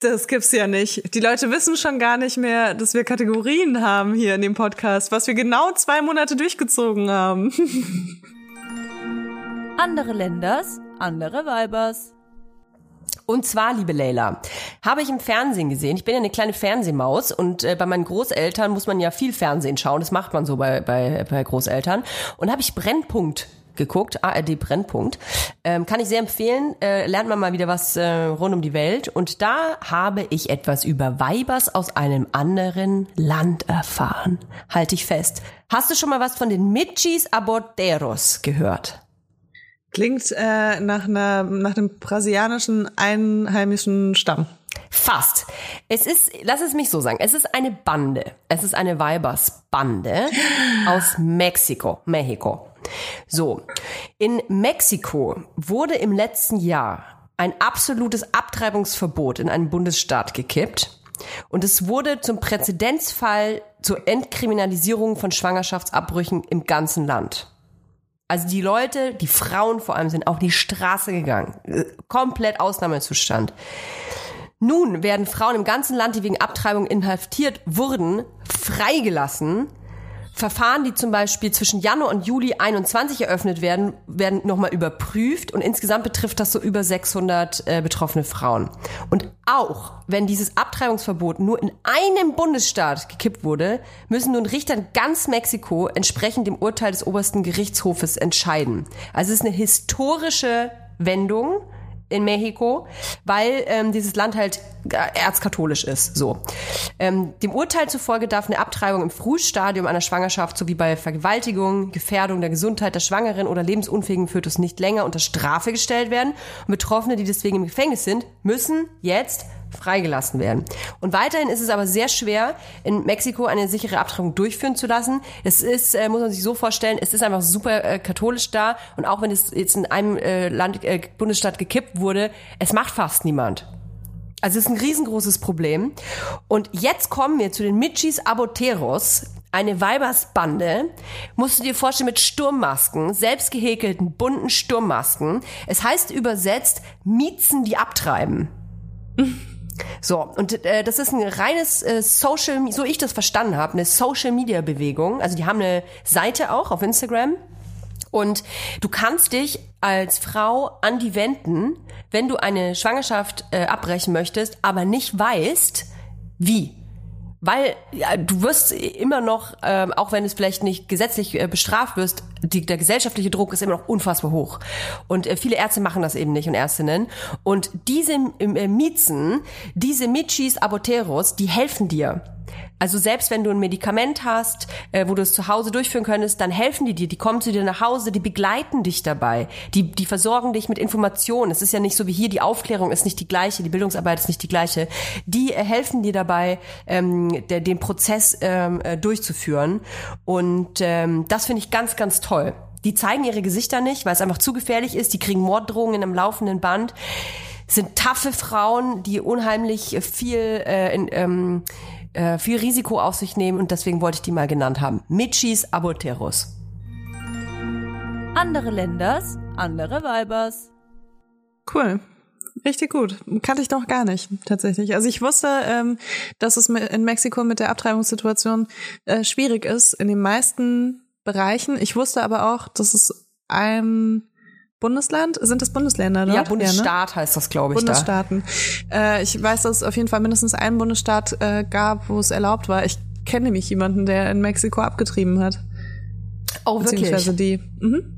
S4: Das gibt's ja nicht. Die Leute wissen schon gar nicht mehr, dass wir Kategorien haben hier in dem Podcast, was wir genau zwei Monate durchgezogen haben.
S3: Andere Länders, andere Weibers.
S2: Und zwar, liebe Leila, habe ich im Fernsehen gesehen. Ich bin ja eine kleine Fernsehmaus und äh, bei meinen Großeltern muss man ja viel Fernsehen schauen. Das macht man so bei, bei, bei Großeltern. Und habe ich Brennpunkt geguckt, ARD Brennpunkt. Ähm, kann ich sehr empfehlen. Äh, lernt man mal wieder was äh, rund um die Welt. Und da habe ich etwas über Weibers aus einem anderen Land erfahren. Halte ich fest. Hast du schon mal was von den Michis Aborteros gehört?
S4: Klingt äh, nach, einer, nach einem brasilianischen einheimischen Stamm.
S2: Fast. Es ist, lass es mich so sagen, es ist eine Bande. Es ist eine Weibersbande aus Mexiko, Mexiko. So. In Mexiko wurde im letzten Jahr ein absolutes Abtreibungsverbot in einem Bundesstaat gekippt. Und es wurde zum Präzedenzfall zur Entkriminalisierung von Schwangerschaftsabbrüchen im ganzen Land. Also die Leute, die Frauen vor allem, sind auf die Straße gegangen. Äh, Komplett Ausnahmezustand. Nun werden Frauen im ganzen Land, die wegen Abtreibung inhaftiert wurden, freigelassen. Verfahren, die zum Beispiel zwischen Januar und Juli 21 eröffnet werden, werden nochmal überprüft und insgesamt betrifft das so über 600 äh, betroffene Frauen. Und auch wenn dieses Abtreibungsverbot nur in einem Bundesstaat gekippt wurde, müssen nun Richter in ganz Mexiko entsprechend dem Urteil des obersten Gerichtshofes entscheiden. Also es ist eine historische Wendung in Mexiko, weil ähm, dieses Land halt erzkatholisch ist. So. Ähm, dem Urteil zufolge darf eine Abtreibung im Frühstadium einer Schwangerschaft sowie bei Vergewaltigung, Gefährdung der Gesundheit der Schwangeren oder lebensunfähigen Fötus nicht länger unter Strafe gestellt werden. Und Betroffene, die deswegen im Gefängnis sind, müssen jetzt freigelassen werden. Und weiterhin ist es aber sehr schwer, in Mexiko eine sichere Abtreibung durchführen zu lassen. Es ist, äh, muss man sich so vorstellen, es ist einfach super äh, katholisch da und auch wenn es jetzt in einem äh, Land, äh, Bundesstaat gekippt wurde, es macht fast niemand. Also es ist ein riesengroßes Problem. Und jetzt kommen wir zu den Michis Aboteros, eine Weibersbande, musst du dir vorstellen, mit Sturmmasken, selbst gehäkelten, bunten Sturmmasken. Es heißt übersetzt, Miezen, die abtreiben. So, und äh, das ist ein reines äh, Social, so ich das verstanden habe, eine Social Media Bewegung. Also die haben eine Seite auch auf Instagram. Und du kannst dich als Frau an die wenden, wenn du eine Schwangerschaft äh, abbrechen möchtest, aber nicht weißt, wie. Weil ja, du wirst immer noch, ähm, auch wenn es vielleicht nicht gesetzlich äh, bestraft wirst, die, der gesellschaftliche Druck ist immer noch unfassbar hoch. Und äh, viele Ärzte machen das eben nicht und Ärztinnen. Und diese äh, Miezen, diese Michis Aboteros, die helfen dir. Also selbst wenn du ein Medikament hast, äh, wo du es zu Hause durchführen könntest, dann helfen die dir, die kommen zu dir nach Hause, die begleiten dich dabei, die, die versorgen dich mit Informationen. Es ist ja nicht so wie hier, die Aufklärung ist nicht die gleiche, die Bildungsarbeit ist nicht die gleiche. Die äh, helfen dir dabei, ähm, der, den Prozess ähm, äh, durchzuführen. Und ähm, das finde ich ganz, ganz toll. Die zeigen ihre Gesichter nicht, weil es einfach zu gefährlich ist. Die kriegen Morddrohungen in einem laufenden Band sind taffe Frauen, die unheimlich viel äh, in, ähm, äh, viel Risiko auf sich nehmen und deswegen wollte ich die mal genannt haben. Michis Aboteros.
S3: Andere Länders, andere Weibers.
S4: Cool. Richtig gut. Kannte ich noch gar nicht, tatsächlich. Also ich wusste, ähm, dass es in Mexiko mit der Abtreibungssituation äh, schwierig ist, in den meisten Bereichen. Ich wusste aber auch, dass es ein Bundesland, sind das Bundesländer, ne?
S2: Ja, Bundesstaat ja, ne? heißt das, glaube ich.
S4: Bundesstaaten. Da. Äh, ich weiß, dass es auf jeden Fall mindestens einen Bundesstaat äh, gab, wo es erlaubt war. Ich kenne nämlich jemanden, der in Mexiko abgetrieben hat.
S2: Oh, wirklich?
S4: Beziehungsweise die. Mhm.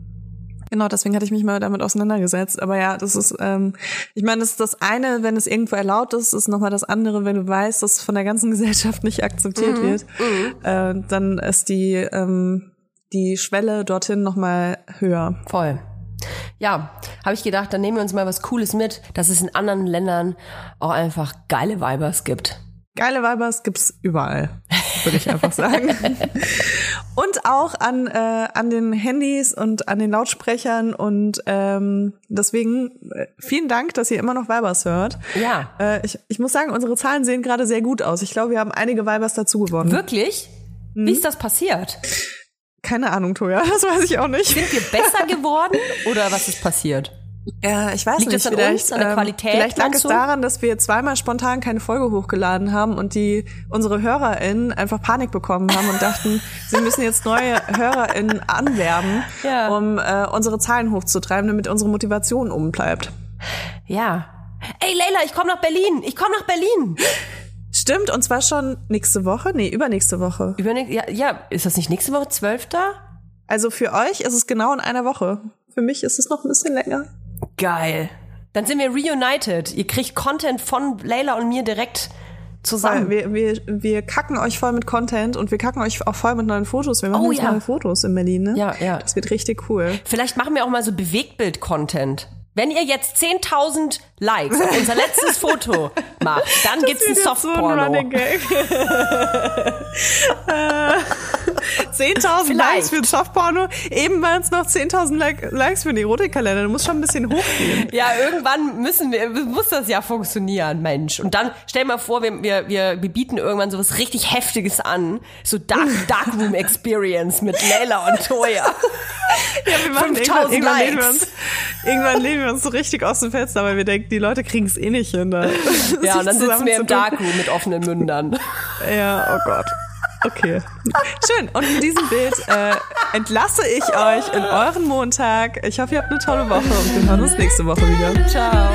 S4: Genau, deswegen hatte ich mich mal damit auseinandergesetzt. Aber ja, das ist, ähm, ich meine, das ist das eine, wenn es irgendwo erlaubt ist, ist nochmal das andere, wenn du weißt, dass es von der ganzen Gesellschaft nicht akzeptiert mhm. wird. Mhm. Äh, dann ist die, ähm, die Schwelle dorthin nochmal höher.
S2: Voll. Ja, habe ich gedacht, dann nehmen wir uns mal was Cooles mit, dass es in anderen Ländern auch einfach geile Vibers gibt.
S4: Geile Vibers gibt's überall, würde ich einfach sagen. und auch an, äh, an den Handys und an den Lautsprechern und ähm, deswegen äh, vielen Dank, dass ihr immer noch Vibers hört.
S2: Ja.
S4: Äh, ich, ich muss sagen, unsere Zahlen sehen gerade sehr gut aus. Ich glaube, wir haben einige Vibers dazu gewonnen.
S2: Wirklich? Mhm. Wie ist das passiert?
S4: Keine Ahnung, Toja, das weiß ich auch nicht.
S2: Sind wir besser geworden oder was ist passiert?
S4: Ja, ich weiß
S2: Liegt
S4: nicht.
S2: Das an
S4: vielleicht,
S2: uns, an der Qualität,
S4: ähm, vielleicht lag es daran, dass wir zweimal spontan keine Folge hochgeladen haben und die unsere HörerInnen einfach Panik bekommen haben und dachten, sie müssen jetzt neue HörerInnen anwerben,
S2: Ja.
S4: um äh, unsere Zahlen hochzutreiben, damit unsere Motivation oben bleibt.
S2: Ja. Ey, Leila, ich komme nach Berlin. Ich komme nach Berlin.
S4: Stimmt, und zwar schon nächste Woche? Nee, übernächste Woche.
S2: Übernächst, ja, ja, ist das nicht nächste Woche, 12.?
S4: Also für euch ist es genau in einer Woche. Für mich ist es noch ein bisschen länger.
S2: Geil. Dann sind wir reunited. Ihr kriegt Content von Leila und mir direkt zusammen.
S4: Wir, wir, wir kacken euch voll mit Content und wir kacken euch auch voll mit neuen Fotos. Wir machen
S2: Oh,
S4: jetzt
S2: ja.
S4: neue Fotos in Berlin, ne?
S2: Ja, ja.
S4: Das wird richtig cool.
S2: Vielleicht machen wir auch mal so Bewegtbild-Content. Wenn ihr jetzt 10.000 Likes auf unser letztes Foto macht, dann gibt's ein
S4: jetzt so ein
S2: Softporno.
S4: Running Gag. Äh, 10.000
S2: Vielleicht.
S4: Likes für ein Softporno. Eben waren es noch 10.000 Like Likes für den Erotikkalender. Du musst schon ein bisschen hochgehen.
S2: Ja, irgendwann müssen wir, muss das ja funktionieren, Mensch. Und dann stell mal vor, wir, wir, wir, wir bieten irgendwann sowas richtig Heftiges an. So Dark, Darkroom Experience mit Leila und Toya.
S4: Ja, wir machen
S2: 5000
S4: irgendwann, irgendwann, lehnen wir
S2: Likes.
S4: uns, irgendwann lehnen wir uns so richtig aus dem Fenster, weil wir denken, die Leute kriegen es eh nicht hin. Da
S2: Ja, und dann sitzen wir im. Darkroom mit offenen Mündern.
S4: Ja, oh Gott. Okay. Schön. Und mit diesem Bild äh, entlasse ich euch in euren Montag. Ich hoffe, ihr habt eine tolle Woche und wir hören uns nächste Woche wieder.
S2: Ciao.